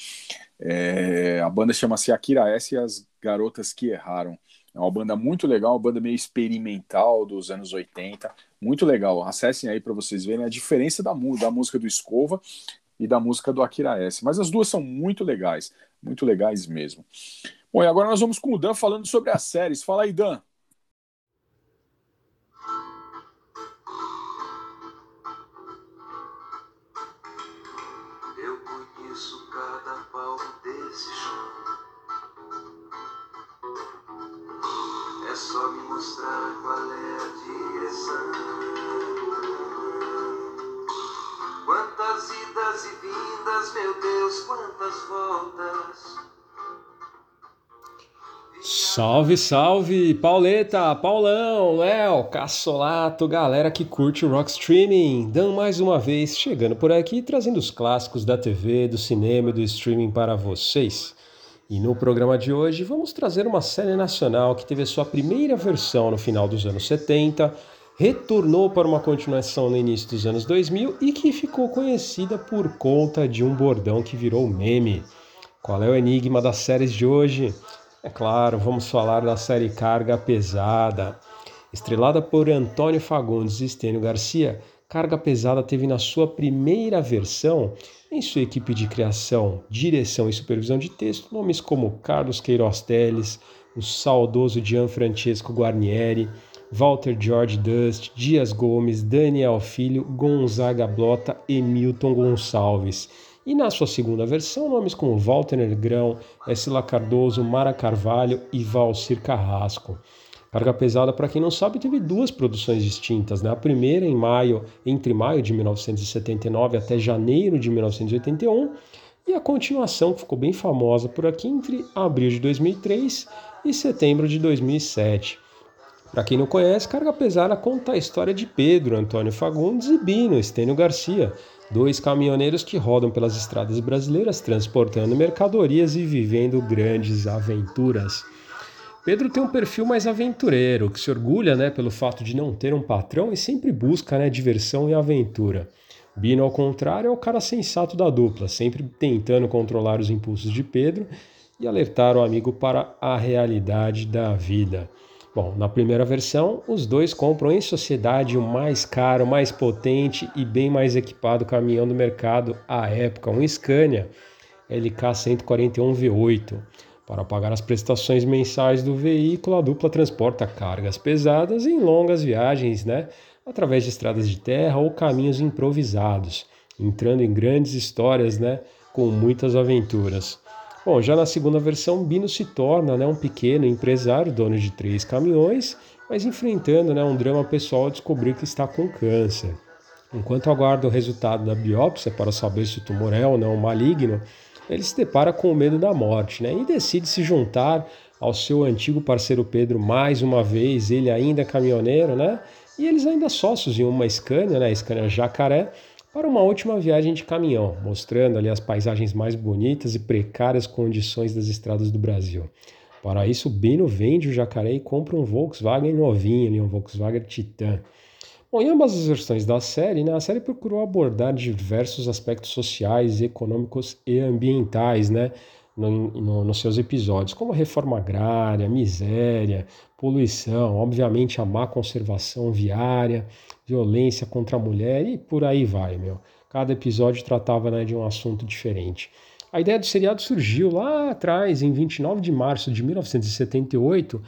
é, a banda chama-se Akira S e as Garotas que Erraram. É uma banda muito legal, uma banda meio experimental dos anos 80, muito legal. Acessem aí para vocês verem a diferença da, da música do Escova e da música do Akira S. Mas as duas são muito legais, muito legais mesmo. Bom, e agora nós vamos com o Dan falando sobre as séries. Fala aí, Dan. Só me mostrar qual é a direção. Quantas idas e vindas, meu Deus, quantas voltas. Salve, salve, Pauleta, Paulão, Léo, Cassolato, galera que curte o Rock Streaming. Dan mais uma vez chegando por aqui trazendo os clássicos da TV, do cinema e do streaming para vocês. E no programa de hoje vamos trazer uma série nacional que teve a sua primeira versão no final dos anos 70, retornou para uma continuação no início dos anos 2000 e que ficou conhecida por conta de um bordão que virou meme. Qual é o enigma das séries de hoje? É claro, vamos falar da série Carga Pesada. Estrelada por Antônio Fagundes e Estênio Garcia, Carga Pesada teve na sua primeira versão, em sua equipe de criação, direção e supervisão de texto, nomes como Carlos Queiroz Teles, o saudoso Gianfrancesco Guarnieri, Walter George Dust, Dias Gomes, Daniel Filho, Gonzaga Blota e Milton Gonçalves. E na sua segunda versão, nomes como Walter Negrão, Esila Cardoso, Mara Carvalho e Valcir Carrasco. Carga Pesada, para quem não sabe, teve duas produções distintas. Né? A primeira em maio, entre maio de 1979 até janeiro de 1981, e a continuação, que ficou bem famosa por aqui, entre abril de 2003 e setembro de 2007. Para quem não conhece, Carga Pesada conta a história de Pedro, Antônio Fagundes e Bino, Estênio Garcia, dois caminhoneiros que rodam pelas estradas brasileiras transportando mercadorias e vivendo grandes aventuras. Pedro tem um perfil mais aventureiro, que se orgulha né, pelo fato de não ter um patrão e sempre busca né, diversão e aventura. Bino, ao contrário, é o cara sensato da dupla, sempre tentando controlar os impulsos de Pedro e alertar o amigo para a realidade da vida. Bom, na primeira versão, os dois compram em sociedade o mais caro, mais potente e bem mais equipado caminhão do mercado à época, um Scania LK 141 V8. Para pagar as prestações mensais do veículo, a dupla transporta cargas pesadas em longas viagens, né? Através de estradas de terra ou caminhos improvisados, entrando em grandes histórias, né? Com muitas aventuras. Bom, já na segunda versão, Bino se torna né, um pequeno empresário, dono de três caminhões, mas enfrentando né, um drama pessoal ao descobrir que está com câncer. Enquanto aguarda o resultado da biópsia para saber se o tumor é ou não maligno, ele se depara com o medo da morte né? e decide se juntar ao seu antigo parceiro Pedro mais uma vez, ele ainda caminhoneiro, né? E eles ainda sócios em uma Scania, né? Scania Jacaré, para uma última viagem de caminhão, mostrando ali as paisagens mais bonitas e precárias condições das estradas do Brasil. Para isso, Bino vende o Jacaré e compra um Volkswagen novinho, um Volkswagen Titan. Bom, em ambas as versões da série, né, a série procurou abordar diversos aspectos sociais, econômicos e ambientais, né, no, no, nos seus episódios, como reforma agrária, miséria, poluição, obviamente a má conservação viária, violência contra a mulher e por aí vai, meu. Cada episódio tratava né, de um assunto diferente. A ideia do seriado surgiu lá atrás, em 29 de março de 1978,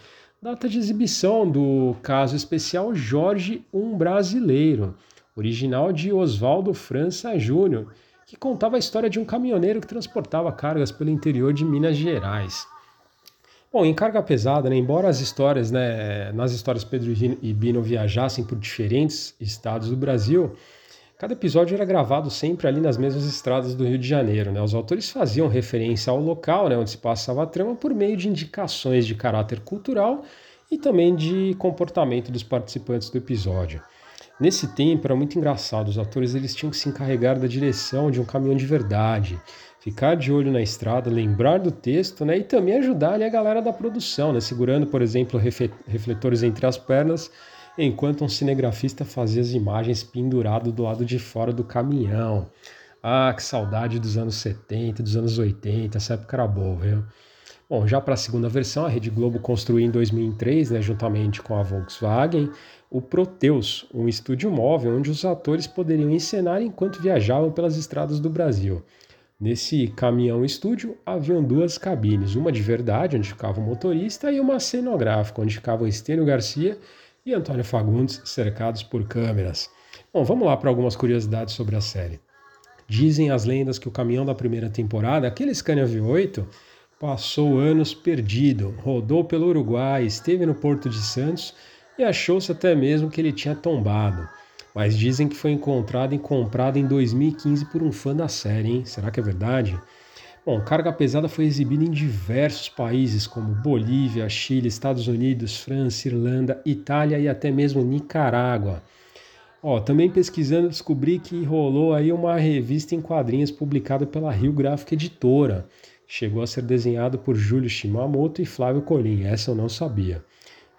data de exibição do caso especial Jorge, um Brasileiro, original de Oswaldo França Júnior, que contava a história de um caminhoneiro que transportava cargas pelo interior de Minas Gerais. Bom, em carga pesada, né, embora as histórias, né, nas histórias Pedro e Bino viajassem por diferentes estados do Brasil, cada episódio era gravado sempre ali nas mesmas estradas do Rio de Janeiro. Né? Os autores faziam referência ao local né, onde se passava a trama por meio de indicações de caráter cultural e também de comportamento dos participantes do episódio. Nesse tempo era muito engraçado, os atores eles tinham que se encarregar da direção de um caminhão de verdade, ficar de olho na estrada, lembrar do texto né, e também ajudar ali, a galera da produção, né, segurando, por exemplo, refletores entre as pernas enquanto um cinegrafista fazia as imagens pendurado do lado de fora do caminhão. Ah, que saudade dos anos 70, dos anos 80, essa época era boa, viu? Bom, já para a segunda versão, a Rede Globo construiu em 2003, né, juntamente com a Volkswagen, o Proteus, um estúdio móvel onde os atores poderiam encenar enquanto viajavam pelas estradas do Brasil. Nesse caminhão estúdio haviam duas cabines, uma de verdade, onde ficava o motorista, e uma cenográfica, onde ficava o Estênio Garcia e Antônio Fagundes cercados por câmeras. Bom, vamos lá para algumas curiosidades sobre a série. Dizem as lendas que o caminhão da primeira temporada, aquele Scania V8, passou anos perdido, rodou pelo Uruguai, esteve no Porto de Santos e achou-se até mesmo que ele tinha tombado. Mas dizem que foi encontrado e comprado em 2015 por um fã da série, hein? Será que é verdade? Bom, Carga Pesada foi exibida em diversos países como Bolívia, Chile, Estados Unidos, França, Irlanda, Itália e até mesmo Nicarágua. Ó, também pesquisando descobri que rolou aí uma revista em quadrinhos publicada pela Rio Gráfica Editora. Chegou a ser desenhado por Júlio Shimamoto e Flávio Colim, essa eu não sabia.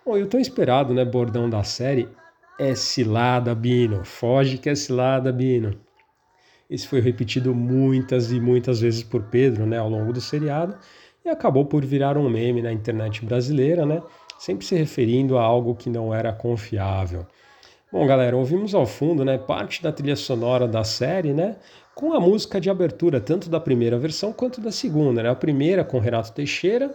Bom, e o tão esperado né, bordão da série é cilada, Bino. Foge que é cilada, Bino. Esse foi repetido muitas e muitas vezes por Pedro, né, ao longo do seriado, e acabou por virar um meme na internet brasileira, né, sempre se referindo a algo que não era confiável. Bom, galera, ouvimos ao fundo, né, parte da trilha sonora da série, né, com a música de abertura tanto da primeira versão quanto da segunda, né? A primeira com Renato Teixeira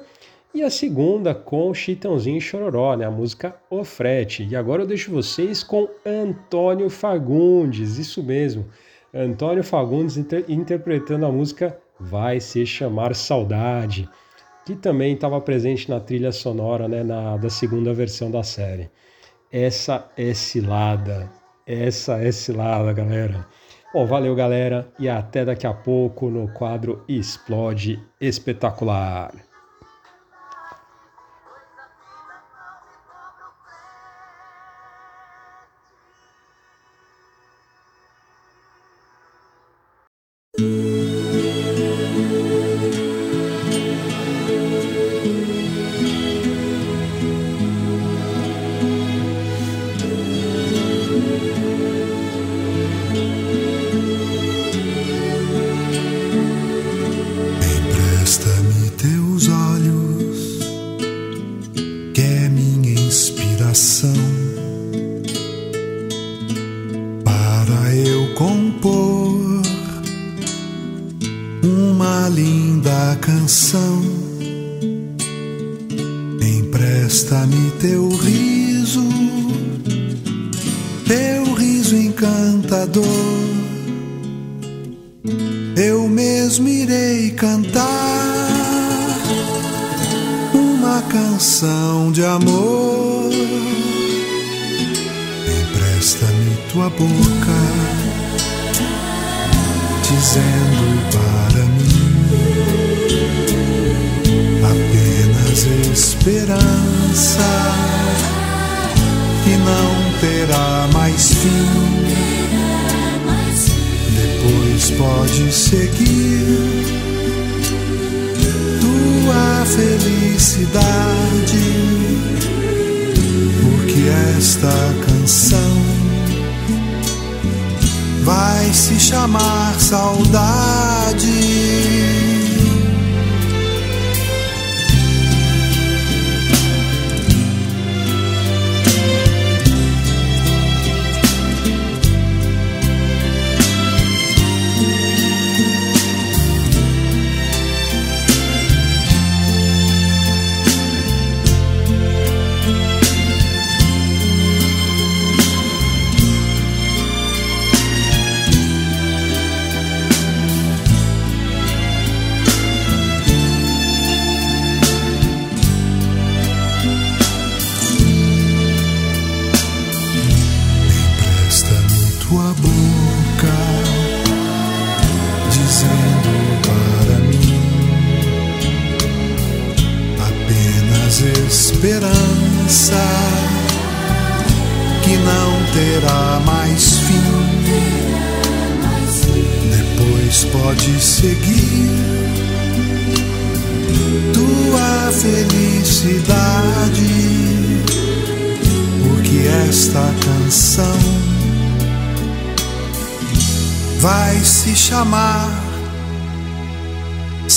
e a segunda com Chitãozinho e Chororó, né? A música O Frete. E agora eu deixo vocês com Antônio Fagundes, isso mesmo. Antônio Fagundes inter interpretando a música Vai Se Chamar Saudade, que também estava presente na trilha sonora né, na, da segunda versão da série. Essa é cilada, essa é cilada, galera. Bom, valeu, galera, e até daqui a pouco no quadro Explode Espetacular.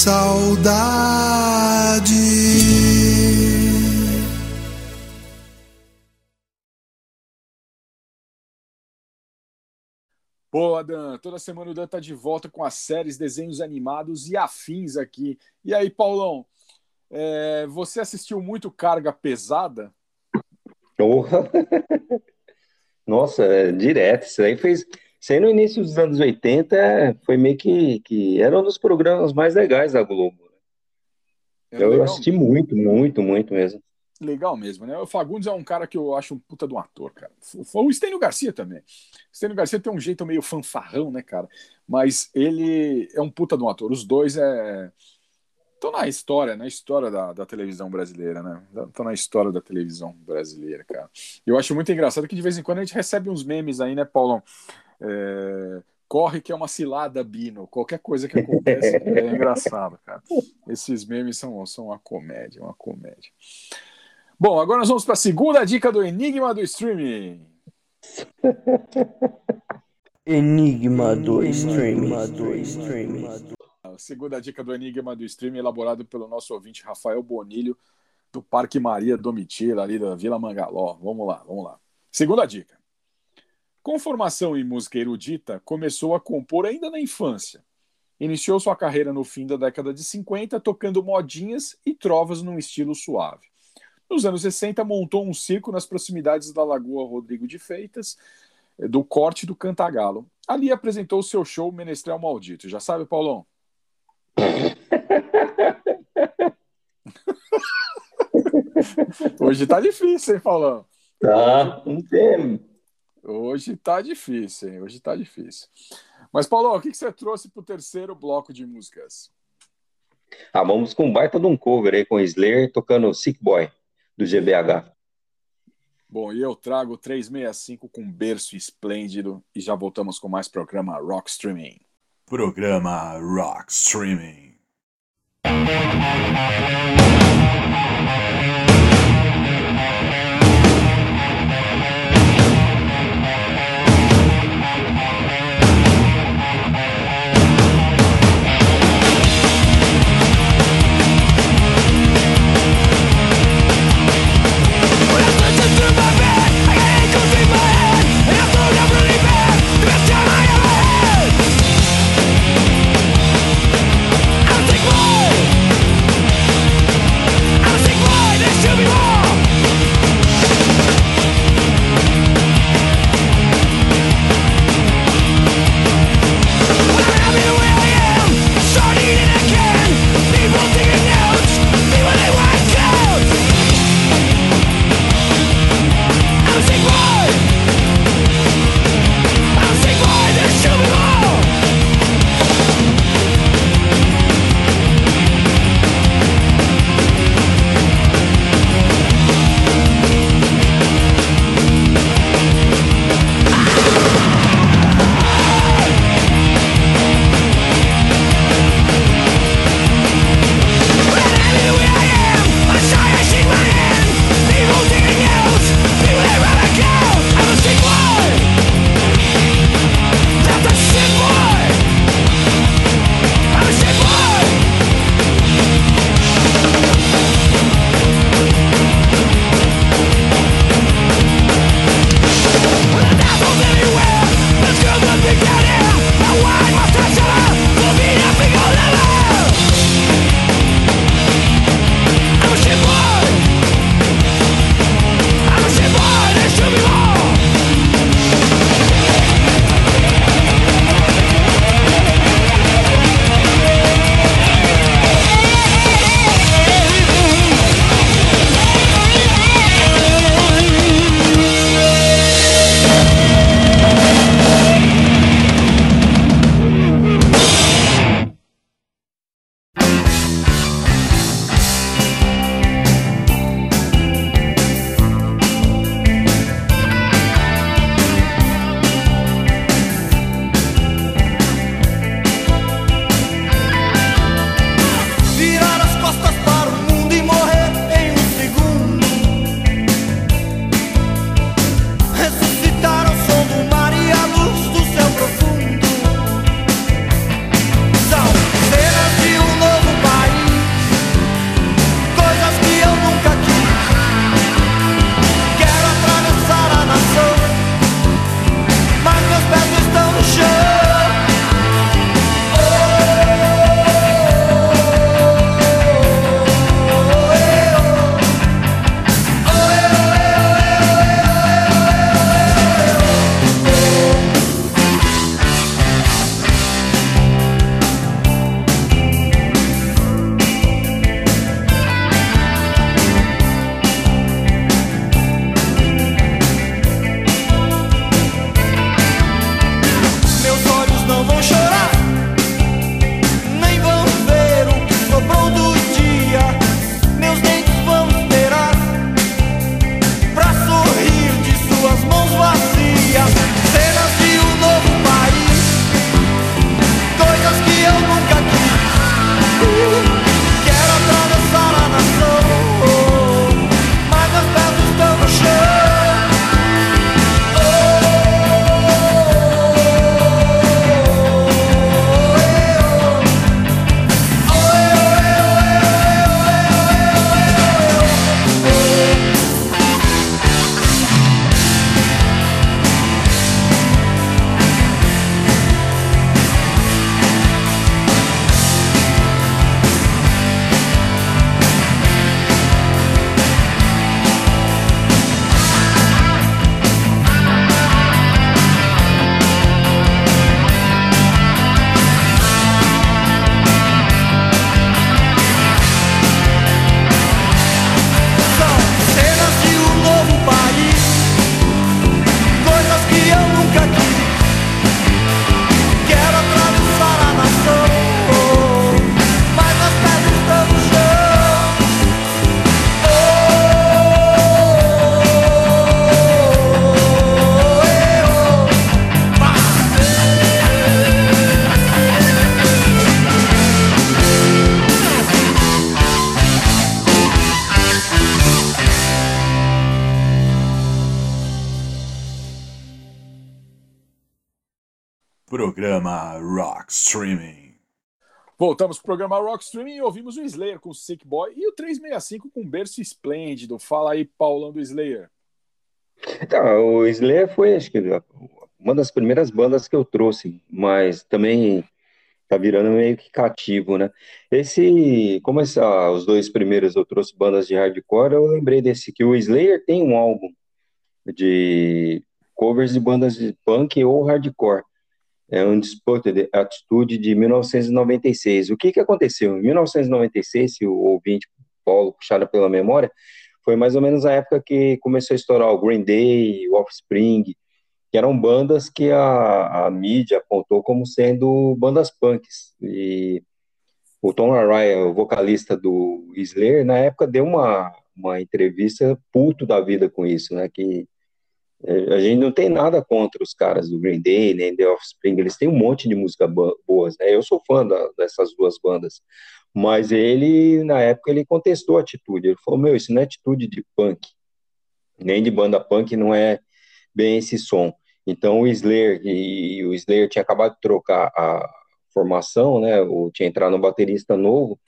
Saudade. Boa, Dan. Toda semana o Dan tá de volta com as séries, desenhos animados e afins aqui. E aí, Paulão, é, você assistiu muito Carga Pesada? Porra. Nossa, é direto. Isso aí fez. Isso aí no início dos anos 80 é, foi meio que, que era um dos programas mais legais da Globo. Era Eu assisti muito, muito, muito mesmo. legal mesmo, né? O Fagundes é um cara que eu acho um puta de um ator, cara. O Estênio Garcia também. O Estênio Garcia tem um jeito meio fanfarrão, né, cara? Mas ele é um puta de um ator. Os dois é. Estão na história, na história da, da televisão brasileira, né? Estão na história da televisão brasileira, cara. Eu acho muito engraçado que de vez em quando a gente recebe uns memes aí, né, Paulão? É, Corre que é uma cilada, Bino. Qualquer coisa que acontece é engraçado, cara. Esses memes são, são uma comédia, uma comédia. Bom, agora nós vamos para a segunda dica do Enigma do Streaming. Enigma do streaming. A segunda dica do Enigma do Stream, elaborado pelo nosso ouvinte Rafael Bonilho, do Parque Maria Domitila, ali da Vila Mangaló. Vamos lá, vamos lá. Segunda dica. Com formação em música erudita, começou a compor ainda na infância. Iniciou sua carreira no fim da década de 50, tocando modinhas e trovas num estilo suave. Nos anos 60, montou um circo nas proximidades da Lagoa Rodrigo de Feitas, eh, do Corte do Cantagalo. Ali apresentou seu show Menestrel Maldito. Já sabe, Paulão? Hoje tá difícil, hein, Paulão? Tá, não tem. Hoje tá difícil, hein? Hoje tá difícil. Mas, Paulão, o que que você trouxe pro terceiro bloco de músicas? Ah, vamos com um baita de um cover aí com o Slayer tocando Sick Boy, do GBH. Bom, e eu trago 365 com berço esplêndido e já voltamos com mais programa Rock Streaming. Programa Rock Streaming. Voltamos pro programa Rock Streaming e ouvimos o Slayer com Sick Boy e o 365 com Berço Esplêndido. Fala aí, Paulão do Slayer. Então, o Slayer foi, acho que, uma das primeiras bandas que eu trouxe, mas também tá virando meio que cativo, né? Esse, como essa, os dois primeiros eu trouxe bandas de hardcore, eu lembrei desse que o Slayer tem um álbum de covers de bandas de punk ou hardcore. É um Disputed Attitude de 1996. O que que aconteceu? Em 1996, se o ouvinte Paulo puxar pela memória, foi mais ou menos a época que começou a estourar o Green Day, o Offspring, que eram bandas que a, a mídia apontou como sendo bandas punks. E o Tom Araya, o vocalista do Slayer, na época deu uma, uma entrevista puto da vida com isso, né? Que a gente não tem nada contra os caras do Green Day, nem The Offspring, eles têm um monte de música boas, né? Eu sou fã da, dessas duas bandas, mas ele, na época, ele contestou a atitude, ele falou, meu, isso não é atitude de punk, nem de banda punk, não é bem esse som. Então o Slayer, e, o Slayer tinha acabado de trocar a formação, né, ou tinha entrado um baterista novo,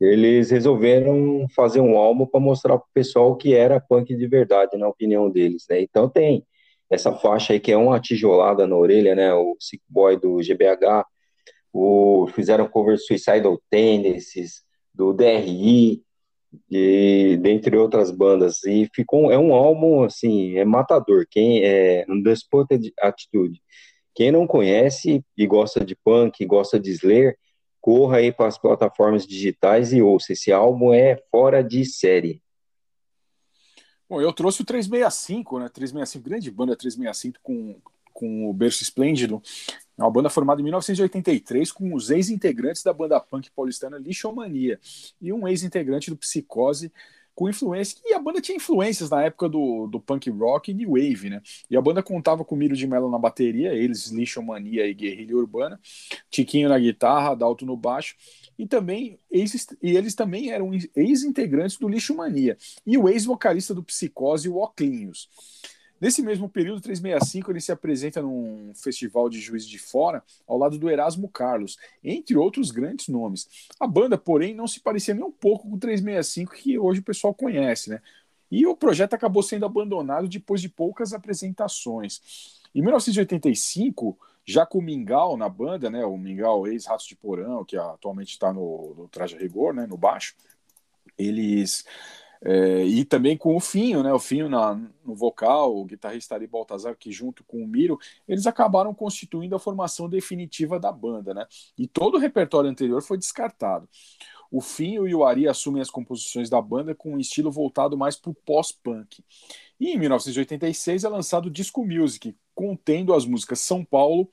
eles resolveram fazer um álbum para mostrar para o pessoal que era punk de verdade, na opinião deles, né? Então tem essa faixa aí que é uma tijolada na orelha, né? O Sick Boy do GBH, o, fizeram cover Suicidal Tendencies, do DRI, e dentre outras bandas e ficou é um álbum assim é matador quem é Despoted Attitude quem não conhece e gosta de punk gosta de Slayer corra aí para as plataformas digitais e ouça esse álbum é fora de série Bom, eu trouxe o 365, né? 365, grande banda 365 com, com o Berço Esplêndido. É uma banda formada em 1983 com os ex-integrantes da banda punk paulistana Lixomania e um ex-integrante do Psicose com influência. E a banda tinha influências na época do, do punk rock e new wave, né? E a banda contava com Miro de Mello na bateria, eles Lixomania e Guerrilha Urbana, Tiquinho na guitarra, Dalto no baixo e também ex, e eles também eram ex-integrantes do Lixo Mania e o ex-vocalista do Psicose, o Oclinhos. Nesse mesmo período, 365, ele se apresenta num festival de Juiz de Fora, ao lado do Erasmo Carlos, entre outros grandes nomes. A banda, porém, não se parecia nem um pouco com o 365 que hoje o pessoal conhece, né? E o projeto acabou sendo abandonado depois de poucas apresentações. Em 1985, já com o Mingau na banda, né? O Mingau, ex-Ratos de Porão, que atualmente está no, no Traje Rigor, né? No baixo. Eles é, e também com o Finho, né? O Finho na, no vocal, o guitarrista Ari Baltazar, que junto com o Miro, eles acabaram constituindo a formação definitiva da banda, né? E todo o repertório anterior foi descartado. O Finho e o Ari assumem as composições da banda com um estilo voltado mais para o pós-punk. E em 1986 é lançado o Disco Music, contendo as músicas São Paulo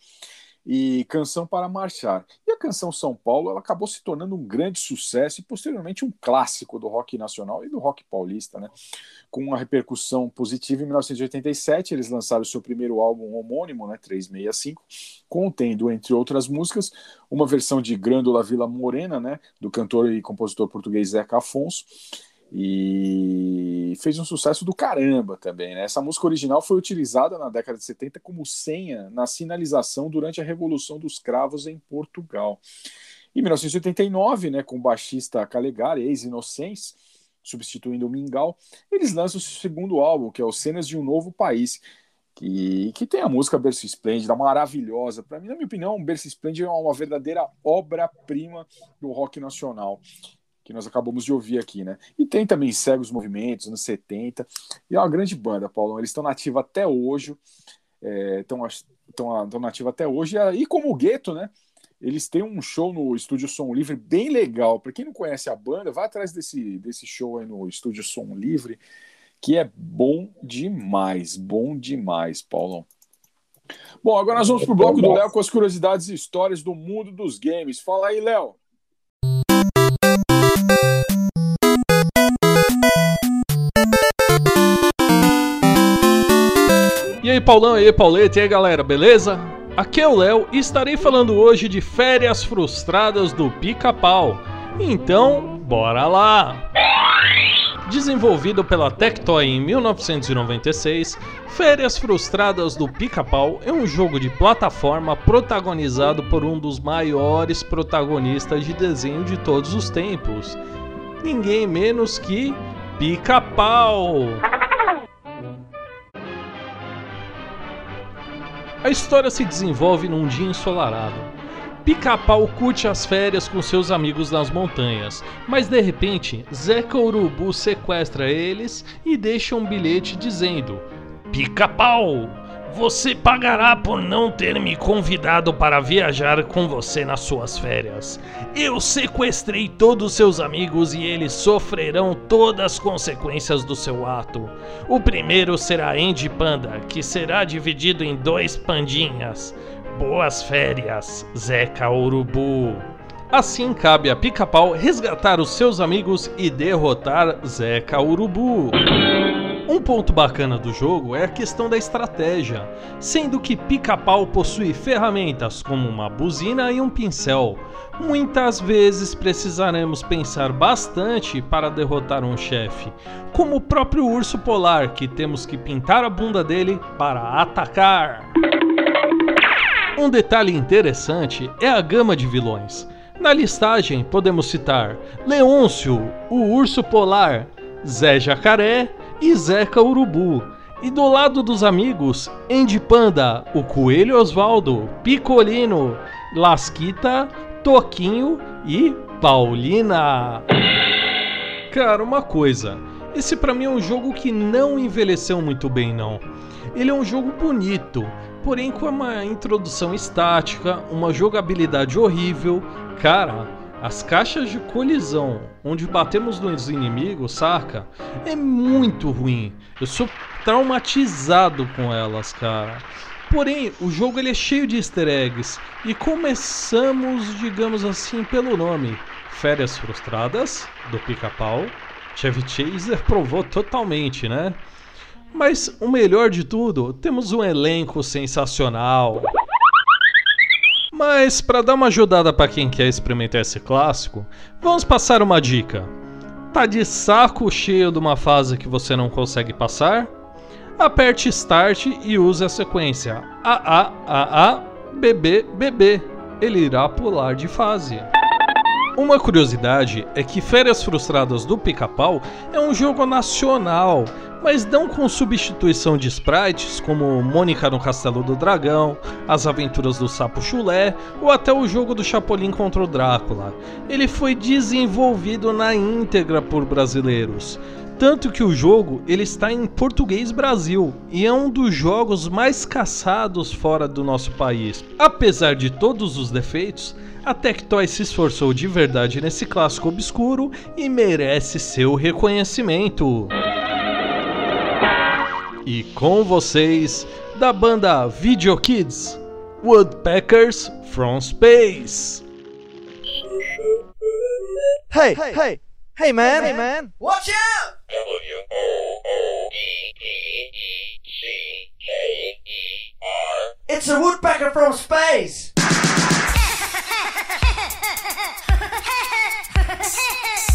e Canção para Marchar. E a canção São Paulo ela acabou se tornando um grande sucesso e posteriormente um clássico do rock nacional e do rock paulista, né? Com uma repercussão positiva em 1987, eles lançaram seu primeiro álbum homônimo, né, 365, contendo entre outras músicas uma versão de Grândola Vila Morena, né, do cantor e compositor português Zeca Afonso e fez um sucesso do caramba também. Né? Essa música original foi utilizada na década de 70 como senha na sinalização durante a Revolução dos Cravos em Portugal. Em 1989, né, com o baixista Calegari, ex-Inocentes, substituindo o Mingau, eles lançam o segundo álbum, que é o Cenas de um Novo País, que, que tem a música Berço Esplêndida, maravilhosa. Para mim, na minha opinião, Berço Esplêndida é uma verdadeira obra-prima do rock nacional que nós acabamos de ouvir aqui, né? E tem também Segue os Movimentos, anos 70. E é uma grande banda, Paulão. Eles estão nativos até hoje. Estão é, estão até hoje. E como o Gueto, né? Eles têm um show no Estúdio Som Livre bem legal. Para quem não conhece a banda, vá atrás desse, desse show aí no Estúdio Som Livre, que é bom demais. Bom demais, Paulão. Bom, agora nós vamos pro bloco do Léo com as curiosidades e histórias do mundo dos games. Fala aí, Léo. Aí, Paulão, e aí, Pauleta, e aí, galera, beleza? Aqui é o Léo e estarei falando hoje de férias frustradas do pica-pau. Então, bora lá! Desenvolvido pela Tectoy em 1996, Férias Frustradas do Pica-Pau é um jogo de plataforma protagonizado por um dos maiores protagonistas de desenho de todos os tempos. Ninguém menos que Pica-Pau! A história se desenvolve num dia ensolarado. Pica-Pau curte as férias com seus amigos nas montanhas, mas de repente Zeca Urubu sequestra eles e deixa um bilhete dizendo: Pica-Pau, você pagará por não ter me convidado para viajar com você nas suas férias. Eu sequestrei todos seus amigos e eles sofrerão todas as consequências do seu ato. O primeiro será Andy Panda, que será dividido em dois pandinhas. Boas férias, Zeca Urubu. Assim cabe a Pica-Pau resgatar os seus amigos e derrotar Zeca Urubu. Um ponto bacana do jogo é a questão da estratégia, sendo que Pica-Pau possui ferramentas como uma buzina e um pincel. Muitas vezes precisaremos pensar bastante para derrotar um chefe, como o próprio urso polar, que temos que pintar a bunda dele para atacar. Um detalhe interessante é a gama de vilões. Na listagem podemos citar Leôncio, o urso polar, Zé Jacaré e Zeca Urubu. E do lado dos amigos, Andy Panda, o Coelho Osvaldo, Picolino, Lasquita, Toquinho e Paulina. Cara, uma coisa, esse para mim é um jogo que não envelheceu muito bem não. Ele é um jogo bonito, porém com uma introdução estática, uma jogabilidade horrível. Cara, as caixas de colisão onde batemos nos inimigos, saca? É muito ruim. Eu sou traumatizado com elas, cara. Porém, o jogo ele é cheio de easter eggs e começamos, digamos assim, pelo nome. Férias Frustradas, do Pica-Pau. Chevy Chaser provou totalmente, né? Mas o melhor de tudo, temos um elenco sensacional. Mas para dar uma ajudada para quem quer experimentar esse clássico, vamos passar uma dica. Tá de saco cheio de uma fase que você não consegue passar? Aperte Start e use a sequência AAAA BB BB. Ele irá pular de fase. Uma curiosidade é que Férias Frustradas do Pica-Pau é um jogo nacional, mas não com substituição de sprites como Mônica no Castelo do Dragão, As Aventuras do Sapo Chulé ou até o jogo do Chapolin contra o Drácula. Ele foi desenvolvido na íntegra por brasileiros. Tanto que o jogo ele está em português Brasil e é um dos jogos mais caçados fora do nosso país. Apesar de todos os defeitos, a Tectoy se esforçou de verdade nesse clássico obscuro e merece seu reconhecimento. E com vocês, da banda Video Kids, Woodpeckers from Space. Hey, hey, hey man, hey man, watch out! It's a woodpecker from space!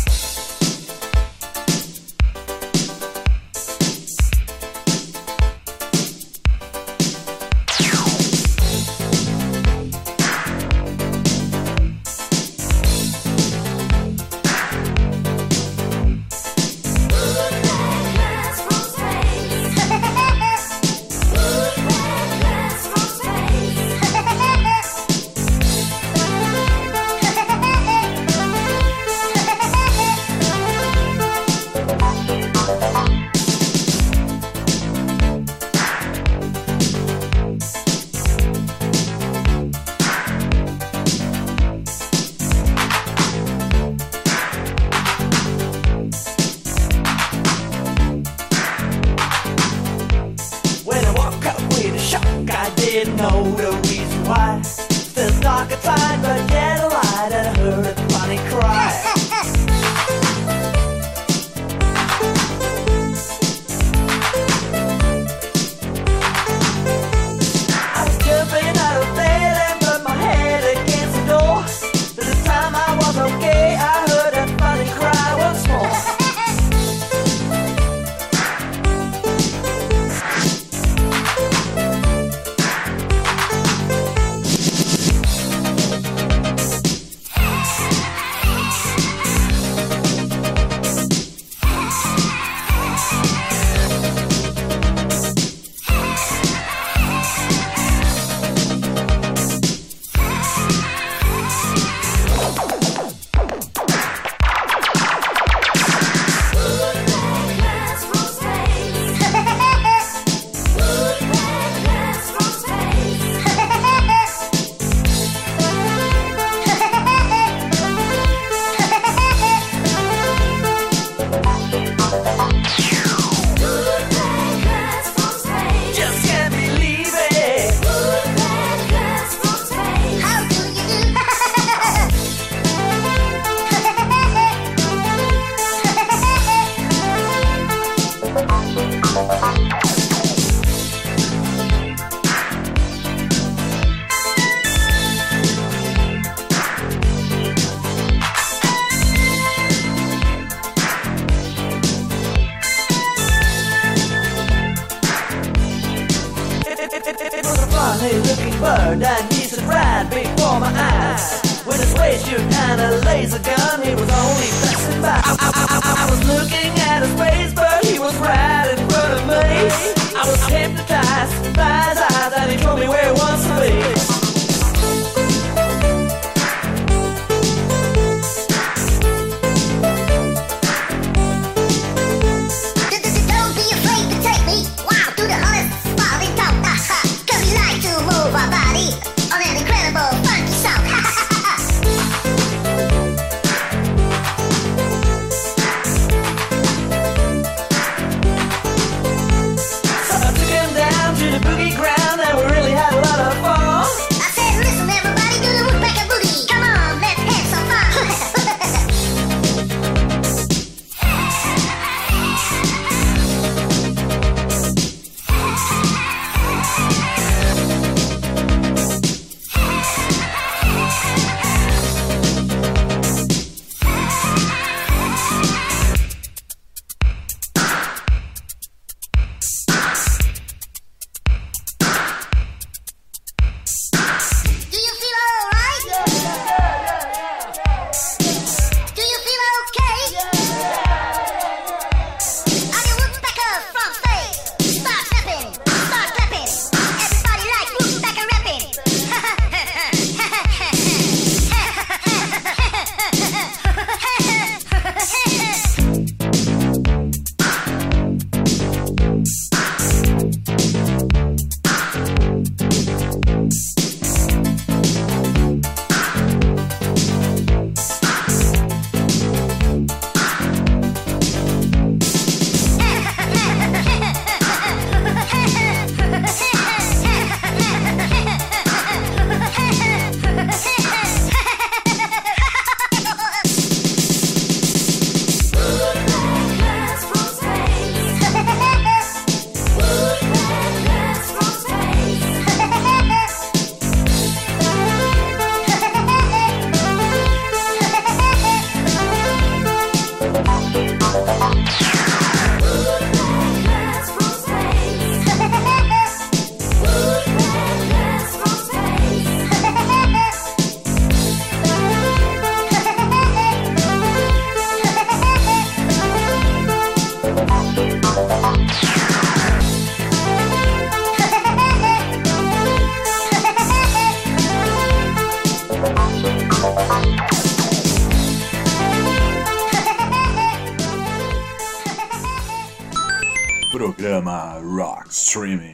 Streaming.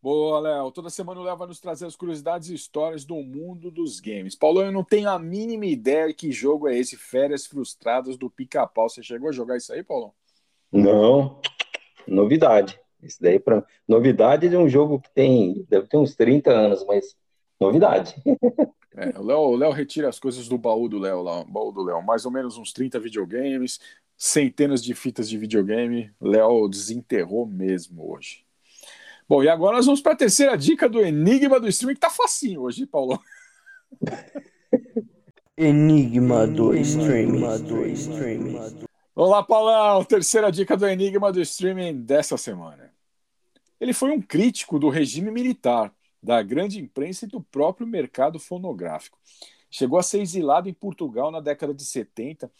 Boa, Léo. Toda semana o Léo vai nos trazer as curiosidades e histórias do mundo dos games. Paulão, eu não tenho a mínima ideia de que jogo é esse, Férias Frustradas do Pica-Pau. Você chegou a jogar isso aí, Paulão? Não, novidade. Isso daí para novidade de um jogo que tem, deve ter uns 30 anos, mas novidade. É, o Léo, o Léo retira as coisas do baú do Léo lá, baú do Léo. Mais ou menos uns 30 videogames, centenas de fitas de videogame. Léo desenterrou mesmo hoje. Bom, e agora nós vamos para a terceira dica do Enigma do Streaming, que tá facinho hoje, Paulo. Enigma do streaming. Vamos lá, Paulão. Terceira dica do Enigma do Streaming dessa semana. Ele foi um crítico do regime militar, da grande imprensa e do próprio mercado fonográfico. Chegou a ser exilado em Portugal na década de 70,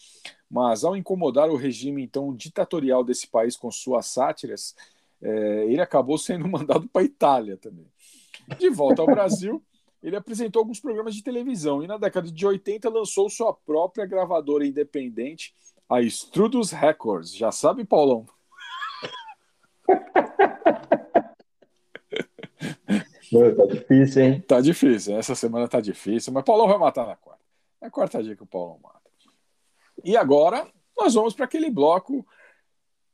mas ao incomodar o regime então ditatorial desse país com suas sátiras, eh, ele acabou sendo mandado para a Itália também. De volta ao Brasil, ele apresentou alguns programas de televisão e na década de 80 lançou sua própria gravadora independente, a Strudus Records. Já sabe, Paulão? Meu, tá difícil, hein? Tá difícil, essa semana tá difícil, mas Paulão vai matar na quarta. É a quarta dica que o Paulão mata. E agora nós vamos para aquele bloco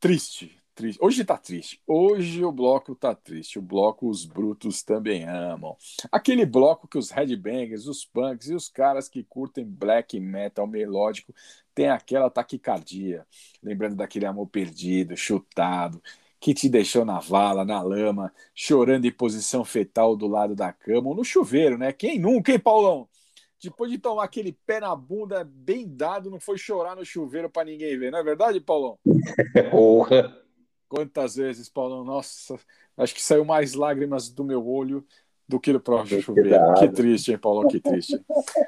triste, triste. Hoje tá triste. Hoje o bloco tá triste. O bloco os brutos também amam. Aquele bloco que os headbangers, os punks e os caras que curtem black metal melódico têm aquela taquicardia. Lembrando daquele amor perdido, chutado, que te deixou na vala, na lama, chorando em posição fetal do lado da cama ou no chuveiro, né? Quem nunca, hein, Paulão? Depois de tomar aquele pé na bunda bem dado, não foi chorar no chuveiro para ninguém ver, não é verdade, Paulão? Porra! Quantas vezes, Paulão? Nossa, acho que saiu mais lágrimas do meu olho do que do próprio chuveiro. Que triste, hein, Paulão? Que triste.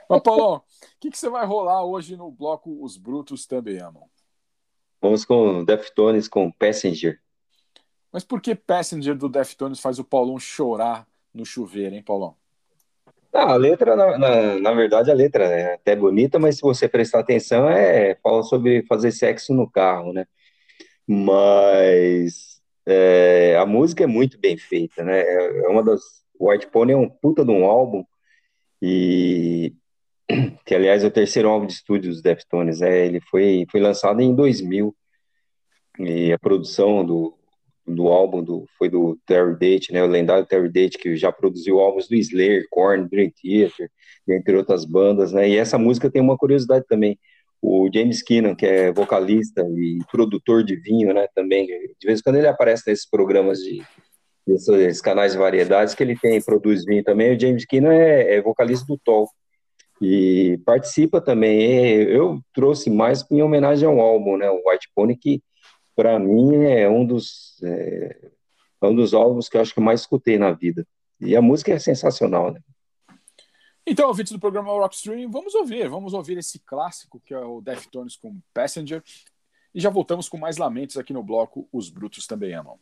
Mas, Paulão, o que, que você vai rolar hoje no bloco Os Brutos Também Amam? Vamos com Deftones com Passenger. Mas por que Passenger do Deftones faz o Paulão chorar no chuveiro, hein, Paulão? Ah, a letra, na, na, na verdade, a letra é até bonita, mas se você prestar atenção, é fala sobre fazer sexo no carro, né? Mas é, a música é muito bem feita, né? É uma das. White Pony é um puta de um álbum, e que, aliás, é o terceiro álbum de estúdio dos Deftones, né? Ele foi, foi lançado em 2000, e a produção do, do álbum do, foi do Terry Date, né? O lendário Terry Date, que já produziu álbuns do Slayer, Korn, Dream Theater, entre outras bandas, né? E essa música tem uma curiosidade também. O James Keenan, que é vocalista e produtor de vinho, né? Também, de vez em quando ele aparece nesses programas de desses canais de variedades que ele tem, produz vinho também. O James Keenan é, é vocalista do Toll e participa também. Eu trouxe mais em homenagem ao álbum, né? O White Pony, que para mim é um dos é, é um dos álbuns que eu acho que mais escutei na vida. E a música é sensacional, né? Então, ouvintes do programa Rockstream, vamos ouvir, vamos ouvir esse clássico que é o Deftones com Passenger. E já voltamos com mais lamentos aqui no bloco Os Brutos Também Amam.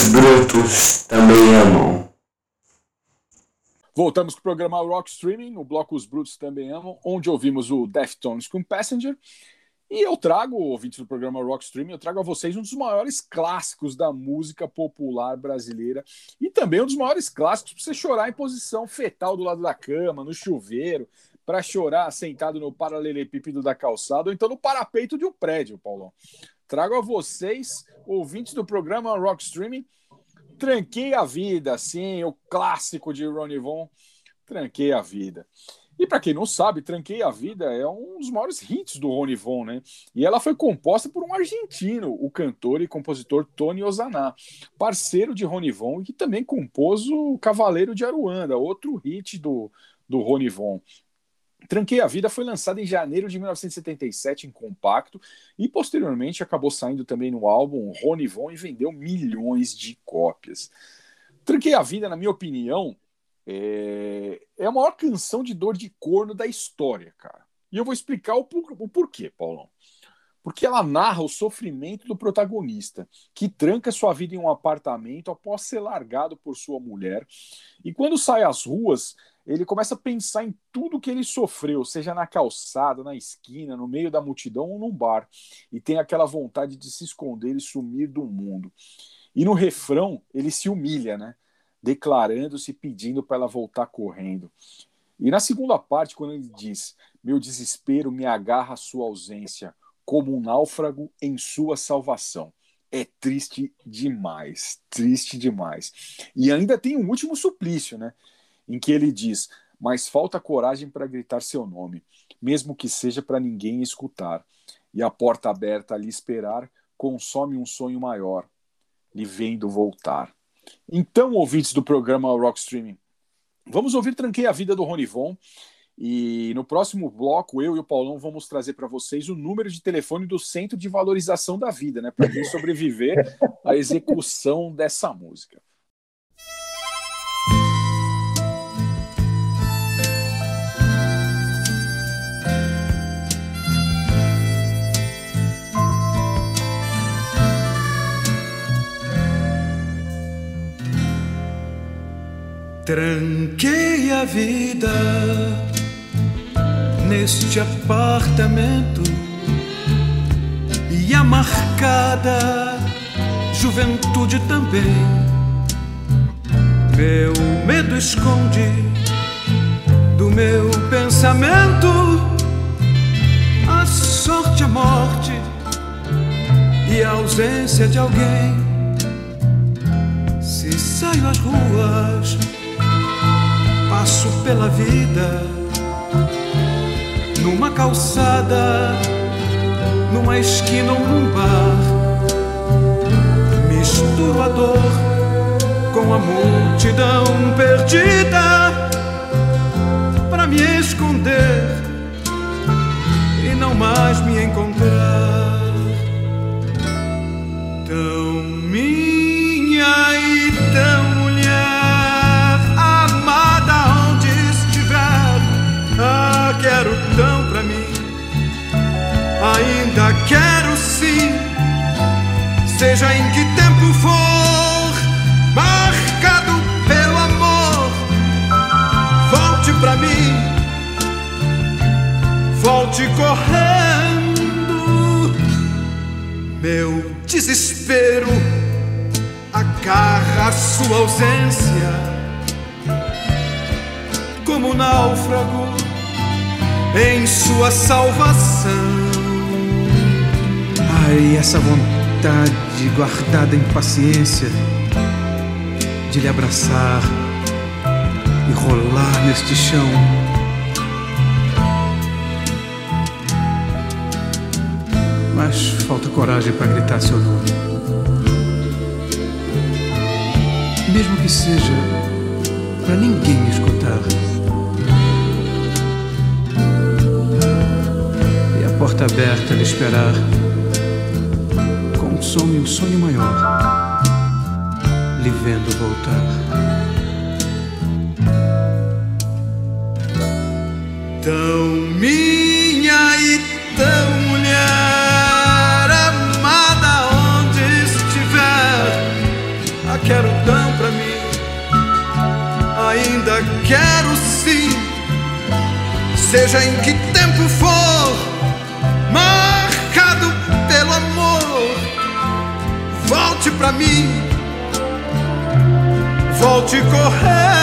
Os brutos também amam. Voltamos com o programa Rock Streaming, o bloco Os Brutos Também Amam, onde ouvimos o Deftones com Passenger. E eu trago, ouvintes do programa Rock Streaming, eu trago a vocês um dos maiores clássicos da música popular brasileira e também um dos maiores clássicos para você chorar em posição fetal do lado da cama, no chuveiro, para chorar sentado no paralelepípedo da calçada ou então no parapeito de um prédio, Paulão. Trago a vocês, ouvintes do programa Rock Streaming, Tranquei a Vida, sim, o clássico de Ronnie Von, Tranquei a Vida. E para quem não sabe, Tranquei a Vida é um dos maiores hits do Ronnie Von, né? E ela foi composta por um argentino, o cantor e compositor Tony Ozaná, parceiro de Ronnie Von, e que também compôs o Cavaleiro de Aruanda, outro hit do, do Ronnie Von. Tranquei a Vida foi lançada em janeiro de 1977 em compacto e posteriormente acabou saindo também no álbum Rony Von e vendeu milhões de cópias. Tranquei a Vida, na minha opinião, é, é a maior canção de dor de corno da história, cara. E eu vou explicar o, por, o porquê, Paulão. Porque ela narra o sofrimento do protagonista, que tranca sua vida em um apartamento após ser largado por sua mulher. E quando sai às ruas, ele começa a pensar em tudo que ele sofreu, seja na calçada, na esquina, no meio da multidão ou num bar, e tem aquela vontade de se esconder e sumir do mundo. E no refrão, ele se humilha, né? Declarando-se, pedindo para ela voltar correndo. E na segunda parte, quando ele diz: Meu desespero me agarra à sua ausência, como um náufrago em sua salvação. É triste demais, triste demais. E ainda tem um último suplício, né? Em que ele diz: Mas falta coragem para gritar seu nome, mesmo que seja para ninguém escutar. E a porta aberta ali esperar consome um sonho maior, lhe vendo voltar. Então, ouvintes do programa Rock Streaming, vamos ouvir Tranquei a Vida do Ronivon. E no próximo bloco, eu e o Paulão vamos trazer para vocês o número de telefone do Centro de Valorização da Vida, né? Para quem sobreviver à execução dessa música. Tranquei a vida neste apartamento e a marcada juventude também. Meu medo esconde do meu pensamento a sorte, a morte e a ausência de alguém. Se saio às ruas passo pela vida numa calçada, numa esquina ou num bar. Misturo a dor com a multidão perdida para me esconder e não mais me encontrar. Tão seja em que tempo for, marcado pelo amor. Volte pra mim, volte correndo. Meu desespero agarra sua ausência como um náufrago em sua salvação. Ai, essa vontade guardada em paciência de lhe abraçar e rolar neste chão. Mas falta coragem para gritar seu nome. Mesmo que seja para ninguém escutar. porta aberta a lhe esperar consome um sonho maior, lhe vendo voltar. Tão minha e tão mulher amada onde estiver, a quero tão pra mim, ainda quero sim, seja em que tempo for. Pra mim, volte correndo,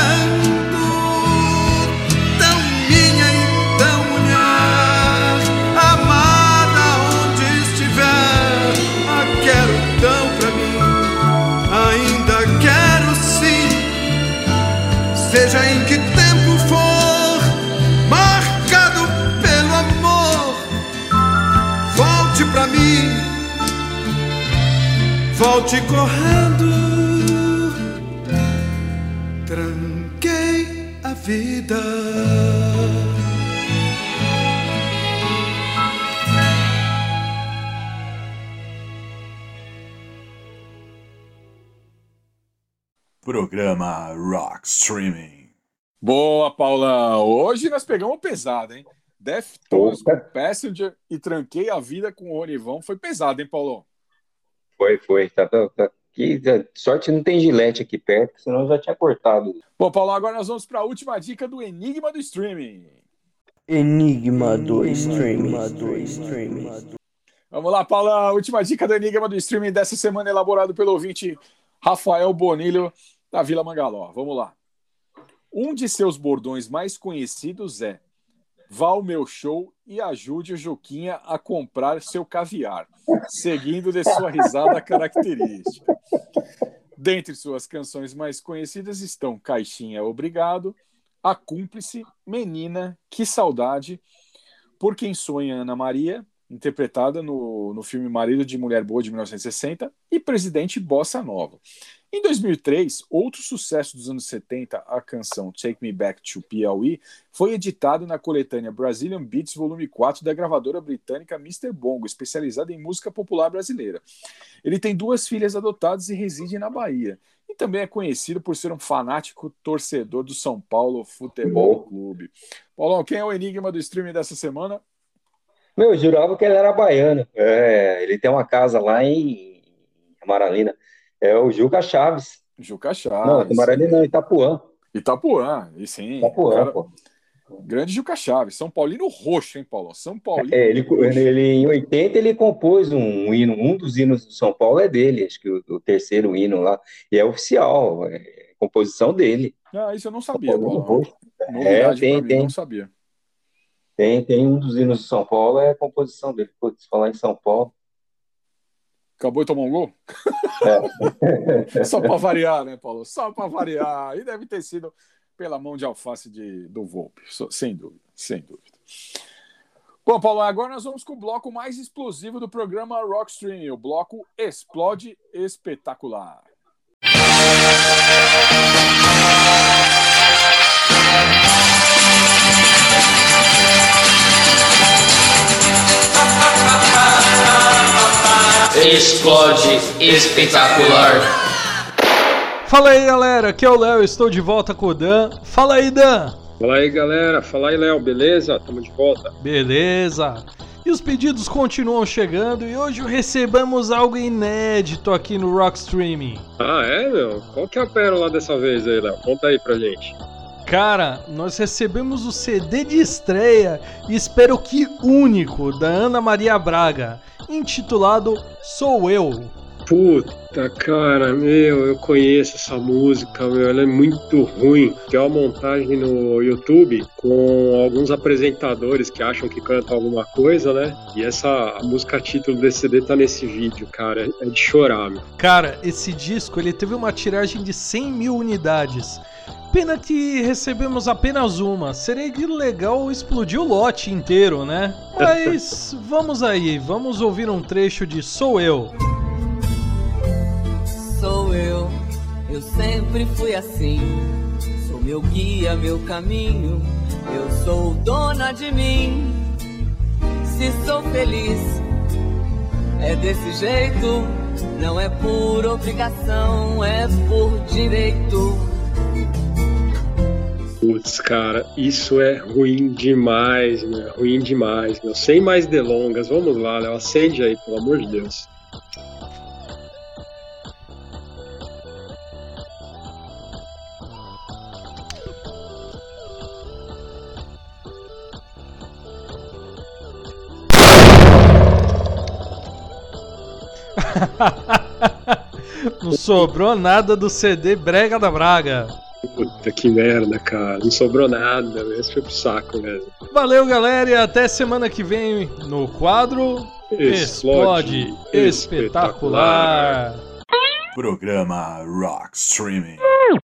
volte correndo. Tranquei a vida. Programa Rock Streaming. Boa, Paulão. Hoje nós pegamos pesado, hein? Deftones com Passenger e tranquei a vida com o Ronivão. Foi pesado, hein, Paulão? Foi, foi. Tá, tá, tá. Que, sorte não tem gilete aqui perto, senão eu já tinha cortado. Bom, Paulão, agora nós vamos para a última dica do Enigma do Streaming. Enigma do streaming. do streaming. Vamos lá, Paulão. Última dica do Enigma do Streaming dessa semana, elaborado pelo ouvinte Rafael Bonilho, da Vila Mangaló. Vamos lá. Um de seus bordões mais conhecidos é Vá ao meu show e ajude o Juquinha a comprar seu caviar, seguindo de sua risada característica. Dentre suas canções mais conhecidas estão Caixinha Obrigado, A Cúmplice, Menina, Que Saudade, Por Quem Sonha Ana Maria, interpretada no, no filme Marido de Mulher Boa de 1960, e Presidente Bossa Nova. Em 2003, outro sucesso dos anos 70, a canção Take Me Back to Piauí, foi editada na coletânea Brazilian Beats Volume 4 da gravadora britânica Mr. Bongo, especializada em música popular brasileira. Ele tem duas filhas adotadas e reside na Bahia. E também é conhecido por ser um fanático torcedor do São Paulo Futebol Clube. Paulão, quem é o enigma do streaming dessa semana? Meu, eu jurava que ele era baiano. É, ele tem uma casa lá em Amaralina. É o Juca Chaves. Juca Chaves. Não, Amaralina não, Itapuã. Itapuã, e sim. Itapuã, cara- pô. Grande Juca Chaves. São Paulino roxo, hein, Paulo? São Paulino É, ele, roxo. ele, em 80 ele compôs um hino, um dos hinos do São Paulo é dele, acho que o, o terceiro hino lá, e é oficial, é composição dele. Ah, isso eu não sabia, Paulo. Roxo. É, tem, mim, tem. não sabia. Tem, tem um dos hinos do São Paulo, é a composição dele. Putz, falar em São Paulo. Acabou de tomar um gol? É. Só para variar, né, Paulo? Só para variar. E deve ter sido pela mão de alface de, do Volpe, sem dúvida, sem dúvida. Bom, Paulo, agora nós vamos com o bloco mais explosivo do programa Rockstream, o bloco Explode Espetacular. Explode espetacular. Fala aí, galera. Aqui é o Léo. Estou de volta com o Dan. Fala aí, Dan. Fala aí, galera. Fala aí, Léo. Beleza? Tamo de volta. Beleza. E os pedidos continuam chegando e hoje recebemos algo inédito aqui no Rock Streaming. Ah, é, meu? Qual que é a pérola dessa vez aí, Léo? Conta aí pra gente. Cara, nós recebemos o CD de estreia e espero que único da Ana Maria Braga, intitulado Sou Eu. Puta, cara, meu, eu conheço essa música, meu, ela é muito ruim. Tem uma montagem no YouTube com alguns apresentadores que acham que cantam alguma coisa, né? E essa música título desse CD tá nesse vídeo, cara. É de chorar, meu. Cara, esse disco ele teve uma tiragem de 100 mil unidades. Pena que recebemos apenas uma. Seria legal explodir o lote inteiro, né? Mas vamos aí, vamos ouvir um trecho de Sou Eu. Sou eu, eu sempre fui assim. Sou meu guia, meu caminho. Eu sou dona de mim. Se sou feliz, é desse jeito. Não é por obrigação, é por direito. Putz, cara, isso é ruim demais, meu. É ruim demais, meu. Sem mais delongas, vamos lá, Léo. Acende aí, pelo amor de Deus. Não sobrou nada do CD Brega da Braga. Puta que merda, cara. Não sobrou nada. Esse foi pro saco mesmo. Valeu, galera, e até semana que vem no quadro Explode Explode Espetacular. Programa Rock Streaming.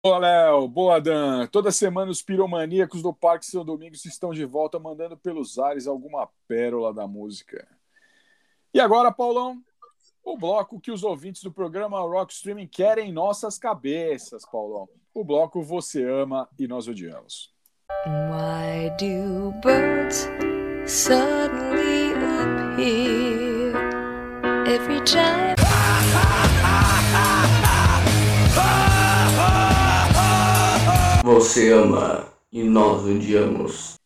Boa, Léo. Boa, Dan. Toda semana os piromaníacos do Parque São Domingos estão de volta mandando pelos ares alguma pérola da música. E agora, Paulão, o bloco que os ouvintes do programa Rock Streaming querem em nossas cabeças, Paulão. O bloco Você Ama e Nós Odiamos. Why do birds suddenly appear every time? Você ama e nós odiamos.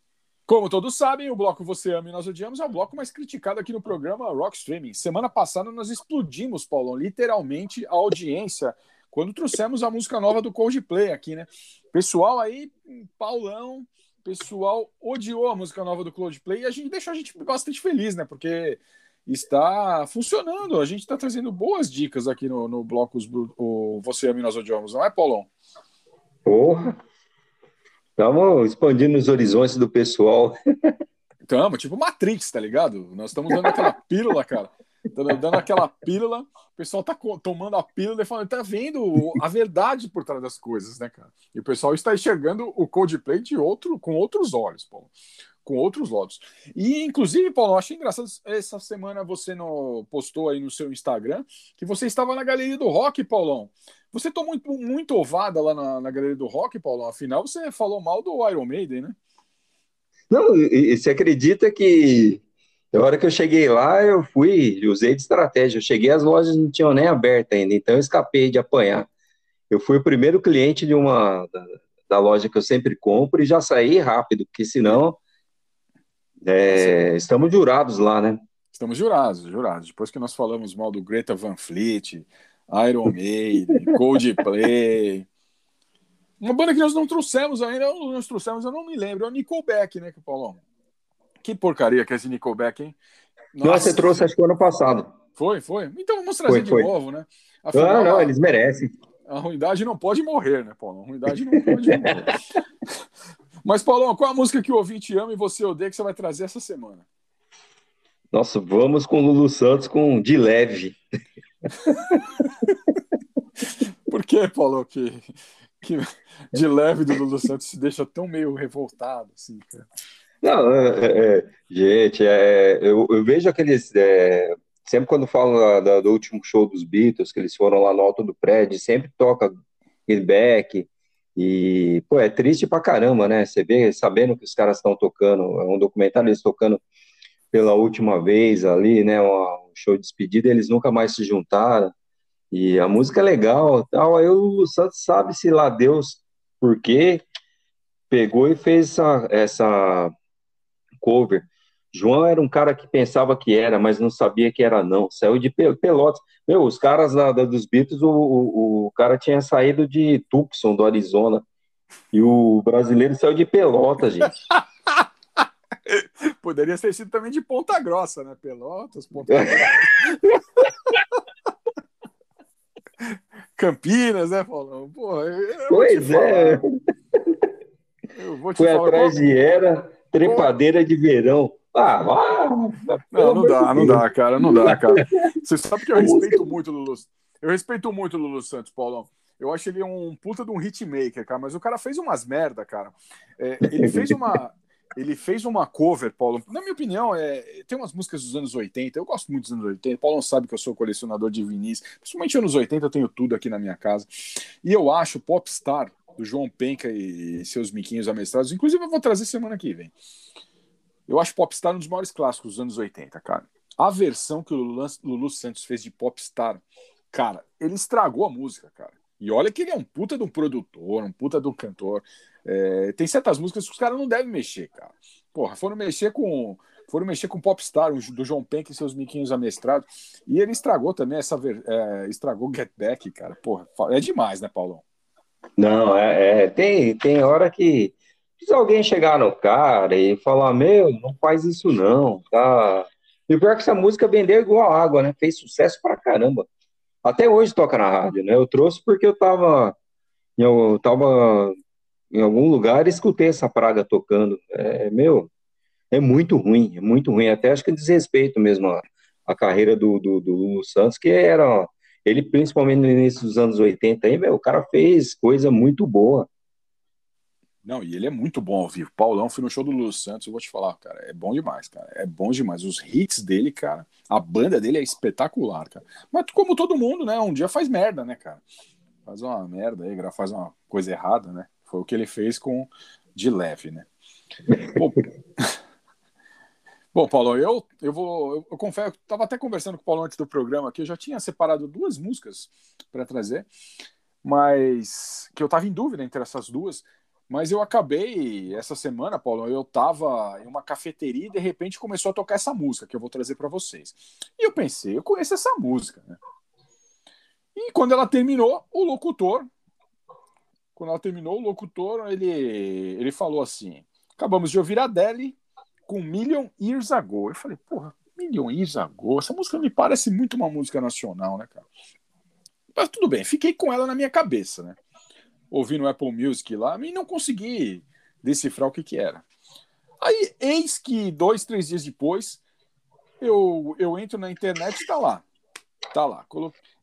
Como todos sabem, o bloco Você Ama e Nós Odiamos é o bloco mais criticado aqui no programa Rock Streaming. Semana passada nós explodimos, Paulão, literalmente a audiência quando trouxemos a música nova do Coldplay aqui, né? Pessoal aí, Paulão, pessoal odiou a música nova do Coldplay e a gente deixou a gente bastante feliz, né? Porque está funcionando. A gente está trazendo boas dicas aqui no, no bloco os- o Você e Nós Odiamos, não é, Paulão? Porra. Estamos expandindo os horizontes do pessoal. Estamos, tipo Matrix, tá ligado? Nós estamos dando aquela pílula, cara. Dando, dando aquela pílula, o pessoal tá tomando a pílula e falando, tá vendo a verdade por trás das coisas, né, cara? E o pessoal está enxergando o Coldplay de outro, com outros olhos, Paulo. Com outros olhos. E, inclusive, Paulo, eu achei engraçado, essa semana você no, postou aí no seu Instagram que você estava na Galeria do Rock, Paulão. Você tomou muito, muito ovada lá na, na Galeria do Rock, Paulão. Afinal, você falou mal do Iron Maiden, né? Não, e, e você acredita que na hora que eu cheguei lá, eu fui, usei de estratégia. Eu cheguei, as lojas não tinham nem aberto ainda, então eu escapei de apanhar. Eu fui o primeiro cliente de uma da, da loja que eu sempre compro e já saí rápido, porque senão é, estamos jurados lá, né? Estamos jurados, jurados. Depois que nós falamos mal do Greta Van Fleet, Iron Maiden, Coldplay. Uma banda que nós não trouxemos ainda, nós trouxemos, eu não me lembro, é o Nickelback, né, que o Paulão? Que porcaria que é esse Nickelback, hein? Não, você trouxe acho que ano passado. Foi, foi. Então vamos trazer Foi, de foi. novo, né? Não, não, eles merecem. A ruindade não pode morrer, né, Paulo? A ruindade não pode morrer. Mas, Paulão, qual a música que o ouvinte ama e você odeia que você vai trazer essa semana? Nossa, vamos com o Lulu Santos com de leve. Por que, Paulo, que, que de leve do Lulu Santos se deixa tão meio revoltado, assim, cara? Não, é, é, é, gente, é, eu, eu vejo aqueles. é, sempre quando falam da- do último show dos Beatles, que eles foram lá no alto do prédio, sempre toca Back. E, pô, é triste pra caramba, né? Você vê, sabendo que os caras estão tocando, é um documentário, eles tocando pela última vez ali, né? Um show de despedida, eles nunca mais se juntaram. E a música é legal, tal. Aí o Santos sabe-se lá Deus por quê, pegou e fez essa, essa cover. João era um cara que pensava que era, mas não sabia que era não. Saiu de Pe- Pelotas. Meu, os caras da, da- dos Beatles, o, o, o cara tinha saído de Tucson, do Arizona. E o brasileiro saiu de Pelotas, gente. Poderia ter sido também de Ponta Grossa, né? Pelotas, Ponta Grossa. Campinas, né, Paulão? Pois é. Eu vou te Foi falar. atrás de Era, trepadeira de verão. Ah, ah, Não, não dá, não dá, cara, não dá, cara. Você sabe que eu respeito muito o Lulu. Eu respeito muito o Lulu Santos, Paulão. Eu acho ele um puta de um hitmaker, cara, mas o cara fez umas merda, cara. É, ele fez uma. Ele fez uma cover, Paulo. Na minha opinião, é, tem umas músicas dos anos 80. Eu gosto muito dos anos 80. Paulo sabe que eu sou colecionador de vinis. Principalmente anos 80, eu tenho tudo aqui na minha casa. E eu acho Popstar, do João Penca e seus miquinhos amestrados. Inclusive, eu vou trazer semana que vem. Eu acho Popstar um dos maiores clássicos dos anos 80, cara. A versão que o Lulu, Santos fez de Popstar, cara, ele estragou a música, cara. E olha que ele é um puta de um produtor, um puta de um cantor. É, tem certas músicas que os caras não devem mexer, cara. Porra, foram mexer com. Foram mexer com Popstar, do João Penck e seus miquinhos amestrados. E ele estragou também essa. É, estragou Get Back, cara. Porra, é demais, né, Paulão? Não, é, é, tem, tem hora que precisa alguém chegar no cara e falar, meu, não faz isso não, tá? E pior é que essa música vendeu igual água, né? Fez sucesso pra caramba. Até hoje toca na rádio, né? Eu trouxe porque eu tava, eu tava em algum lugar e escutei essa praga tocando. É, meu, é muito ruim, é muito ruim. Até acho que desrespeito mesmo a, a carreira do, do, do Lulu Santos, que era, ele principalmente no início dos anos 80 aí, o cara fez coisa muito boa. Não, e ele é muito bom ao vivo. Paulão, fui no show do Lulu Santos, eu vou te falar, cara, é bom demais, cara. É bom demais. Os hits dele, cara, a banda dele é espetacular, cara. Mas como todo mundo, né, um dia faz merda, né, cara? Faz uma merda aí, faz uma coisa errada, né? Foi o que ele fez com de leve, né? Bom, Bom, Paulo, eu, eu vou. Eu, eu confesso, eu estava até conversando com o Paulo antes do programa que eu já tinha separado duas músicas para trazer, mas que eu estava em dúvida entre essas duas. Mas eu acabei essa semana, Paulo, eu estava em uma cafeteria e de repente começou a tocar essa música que eu vou trazer para vocês. E eu pensei, eu conheço essa música, né? E quando ela terminou, o locutor, quando ela terminou, o locutor, ele, ele falou assim: acabamos de ouvir a Adele com Million Years Ago. Eu falei, porra, Million Years Ago, essa música me parece muito uma música nacional, né, cara? Mas tudo bem, fiquei com ela na minha cabeça, né? ouvi no Apple Music lá e não consegui decifrar o que, que era. Aí, eis que dois, três dias depois, eu, eu entro na internet e tá lá. Tá lá.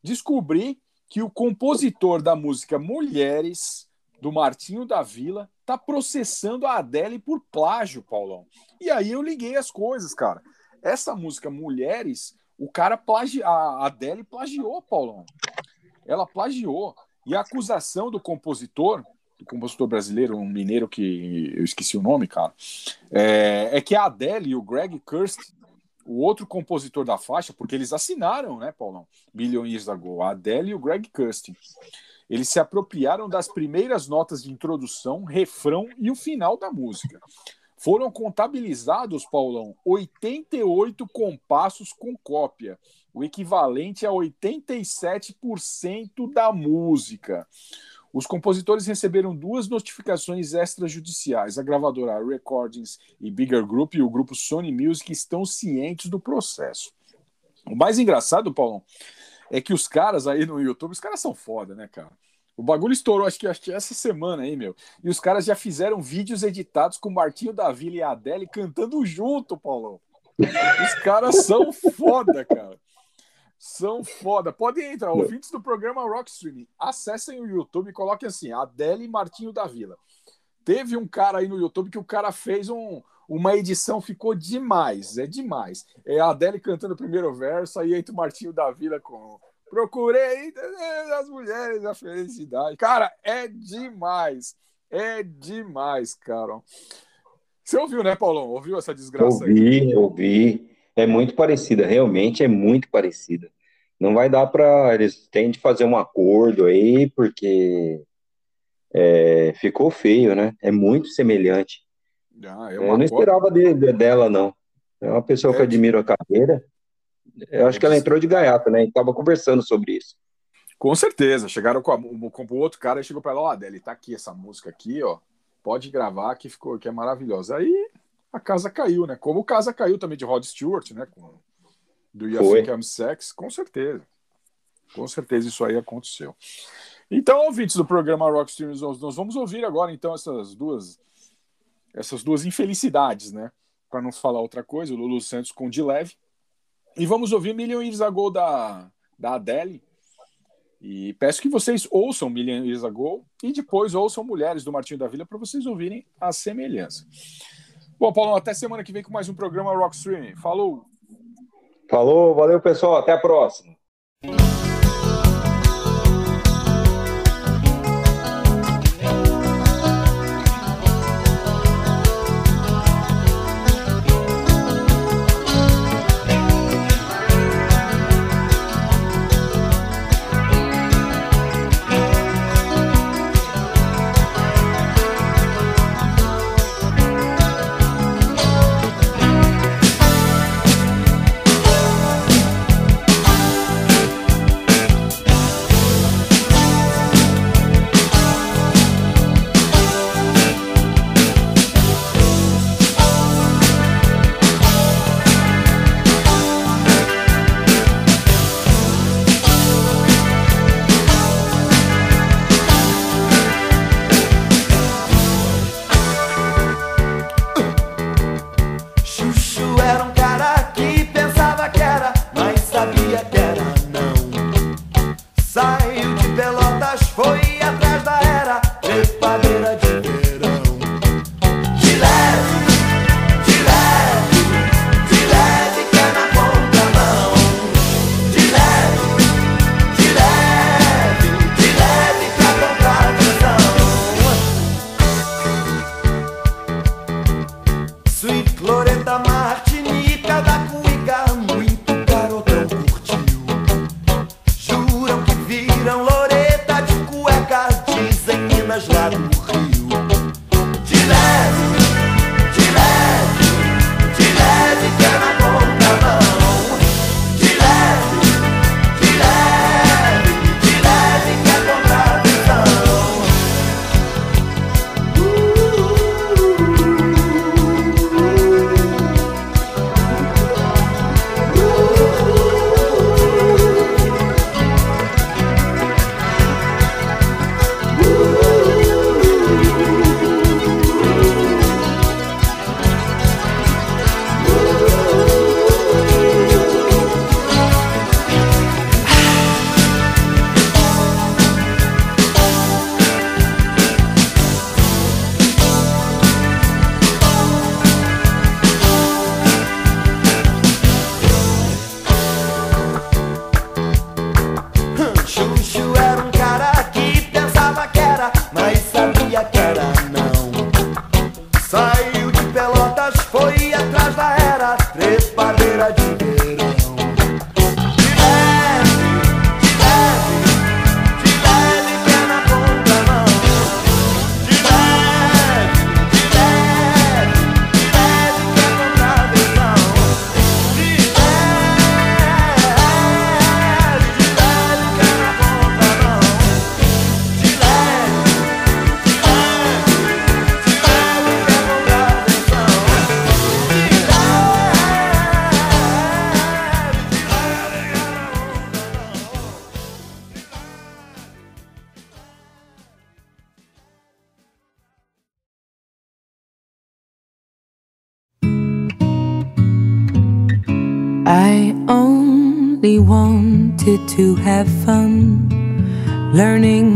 Descobri que o compositor da música Mulheres, do Martinho da Vila, tá processando a Adele por plágio, Paulão. E aí eu liguei as coisas, cara. Essa música Mulheres, o cara plagi... a Adele plagiou, Paulão. Ela plagiou. E a acusação do compositor, do compositor brasileiro, um mineiro que eu esqueci o nome, cara, é, é que a Adele e o Greg Kirst, o outro compositor da faixa, porque eles assinaram, né, Paulão? Million Years Ago, a Adele e o Greg Kirst. Eles se apropriaram das primeiras notas de introdução, refrão e o final da música. Foram contabilizados, Paulão, 88 compassos com cópia, o equivalente a 87% da música. Os compositores receberam duas notificações extrajudiciais. A gravadora Recordings e Bigger Group e o grupo Sony Music estão cientes do processo. O mais engraçado, Paulão, é que os caras aí no YouTube, os caras são foda, né, cara? O bagulho estourou, acho que, acho que essa semana aí, meu. E os caras já fizeram vídeos editados com o Martinho da Vila e a Adele cantando junto, Paulão. Os caras são foda, cara. São foda. Podem entrar, ouvintes do programa Rock Streaming. Acessem o YouTube e coloquem assim: Adele e Martinho da Vila. Teve um cara aí no YouTube que o cara fez um, uma edição, ficou demais. É demais. É a Adele cantando o primeiro verso, aí entra o Martinho da Vila com Procurei as mulheres da felicidade. Cara, é demais. É demais, cara. Você ouviu, né, Paulão? Ouviu essa desgraça ouvi, aí? Ouvi, É muito parecida, realmente é muito parecida. Não vai dar para eles têm de fazer um acordo aí, porque é, ficou feio, né? É muito semelhante. Ah, é Eu não esperava de, de, dela, não. É uma pessoa é, que admiro a carreira. Eu acho que ela entrou de gaiata, né? E tava conversando sobre isso. Com certeza. Chegaram com, a, com o outro cara e chegou para ela, ó, Adele, tá aqui essa música aqui, ó. Pode gravar que ficou que é maravilhosa. Aí a casa caiu, né? Como a casa caiu também de Rod Stewart, né? Com, do You Think I'm Sex, com certeza. Com certeza isso aí aconteceu. Então, ouvintes do programa Rock Streams, nós vamos ouvir agora então essas duas essas duas infelicidades, né? Para não falar outra coisa, o Lulu Santos com De Leve e vamos ouvir Million Years Ago da, da Adele. E peço que vocês ouçam Million Years Ago e depois ouçam Mulheres do Martinho da Vila para vocês ouvirem a semelhança. Bom, Paulo, até semana que vem com mais um programa Rock Streaming. Falou! Falou, valeu pessoal, até a próxima.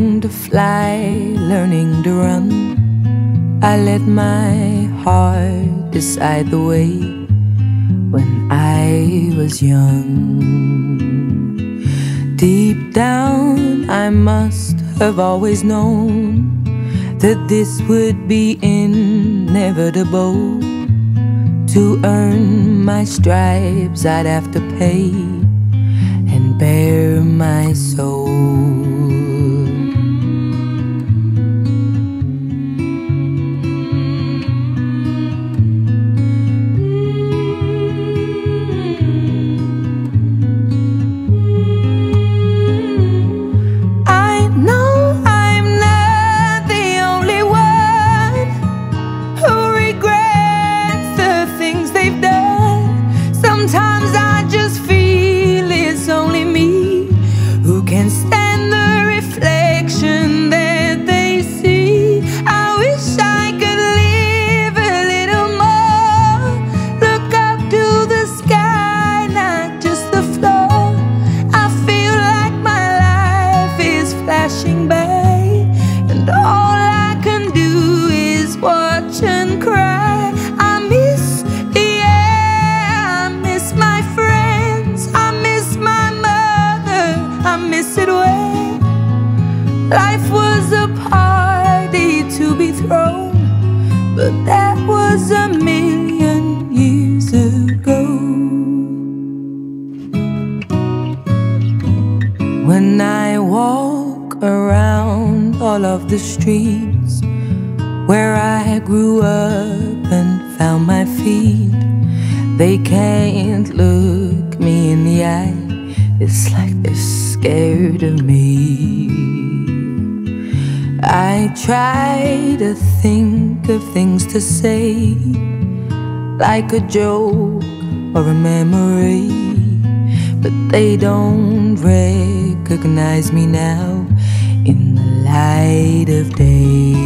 to fly, learning to run. I let my heart decide the way when I was young. Deep down, I must have always known that this would be inevitable. To earn my stripes, I'd have to pay and bare my soul. like a joke or a memory. But they don't recognize me now in the light of day.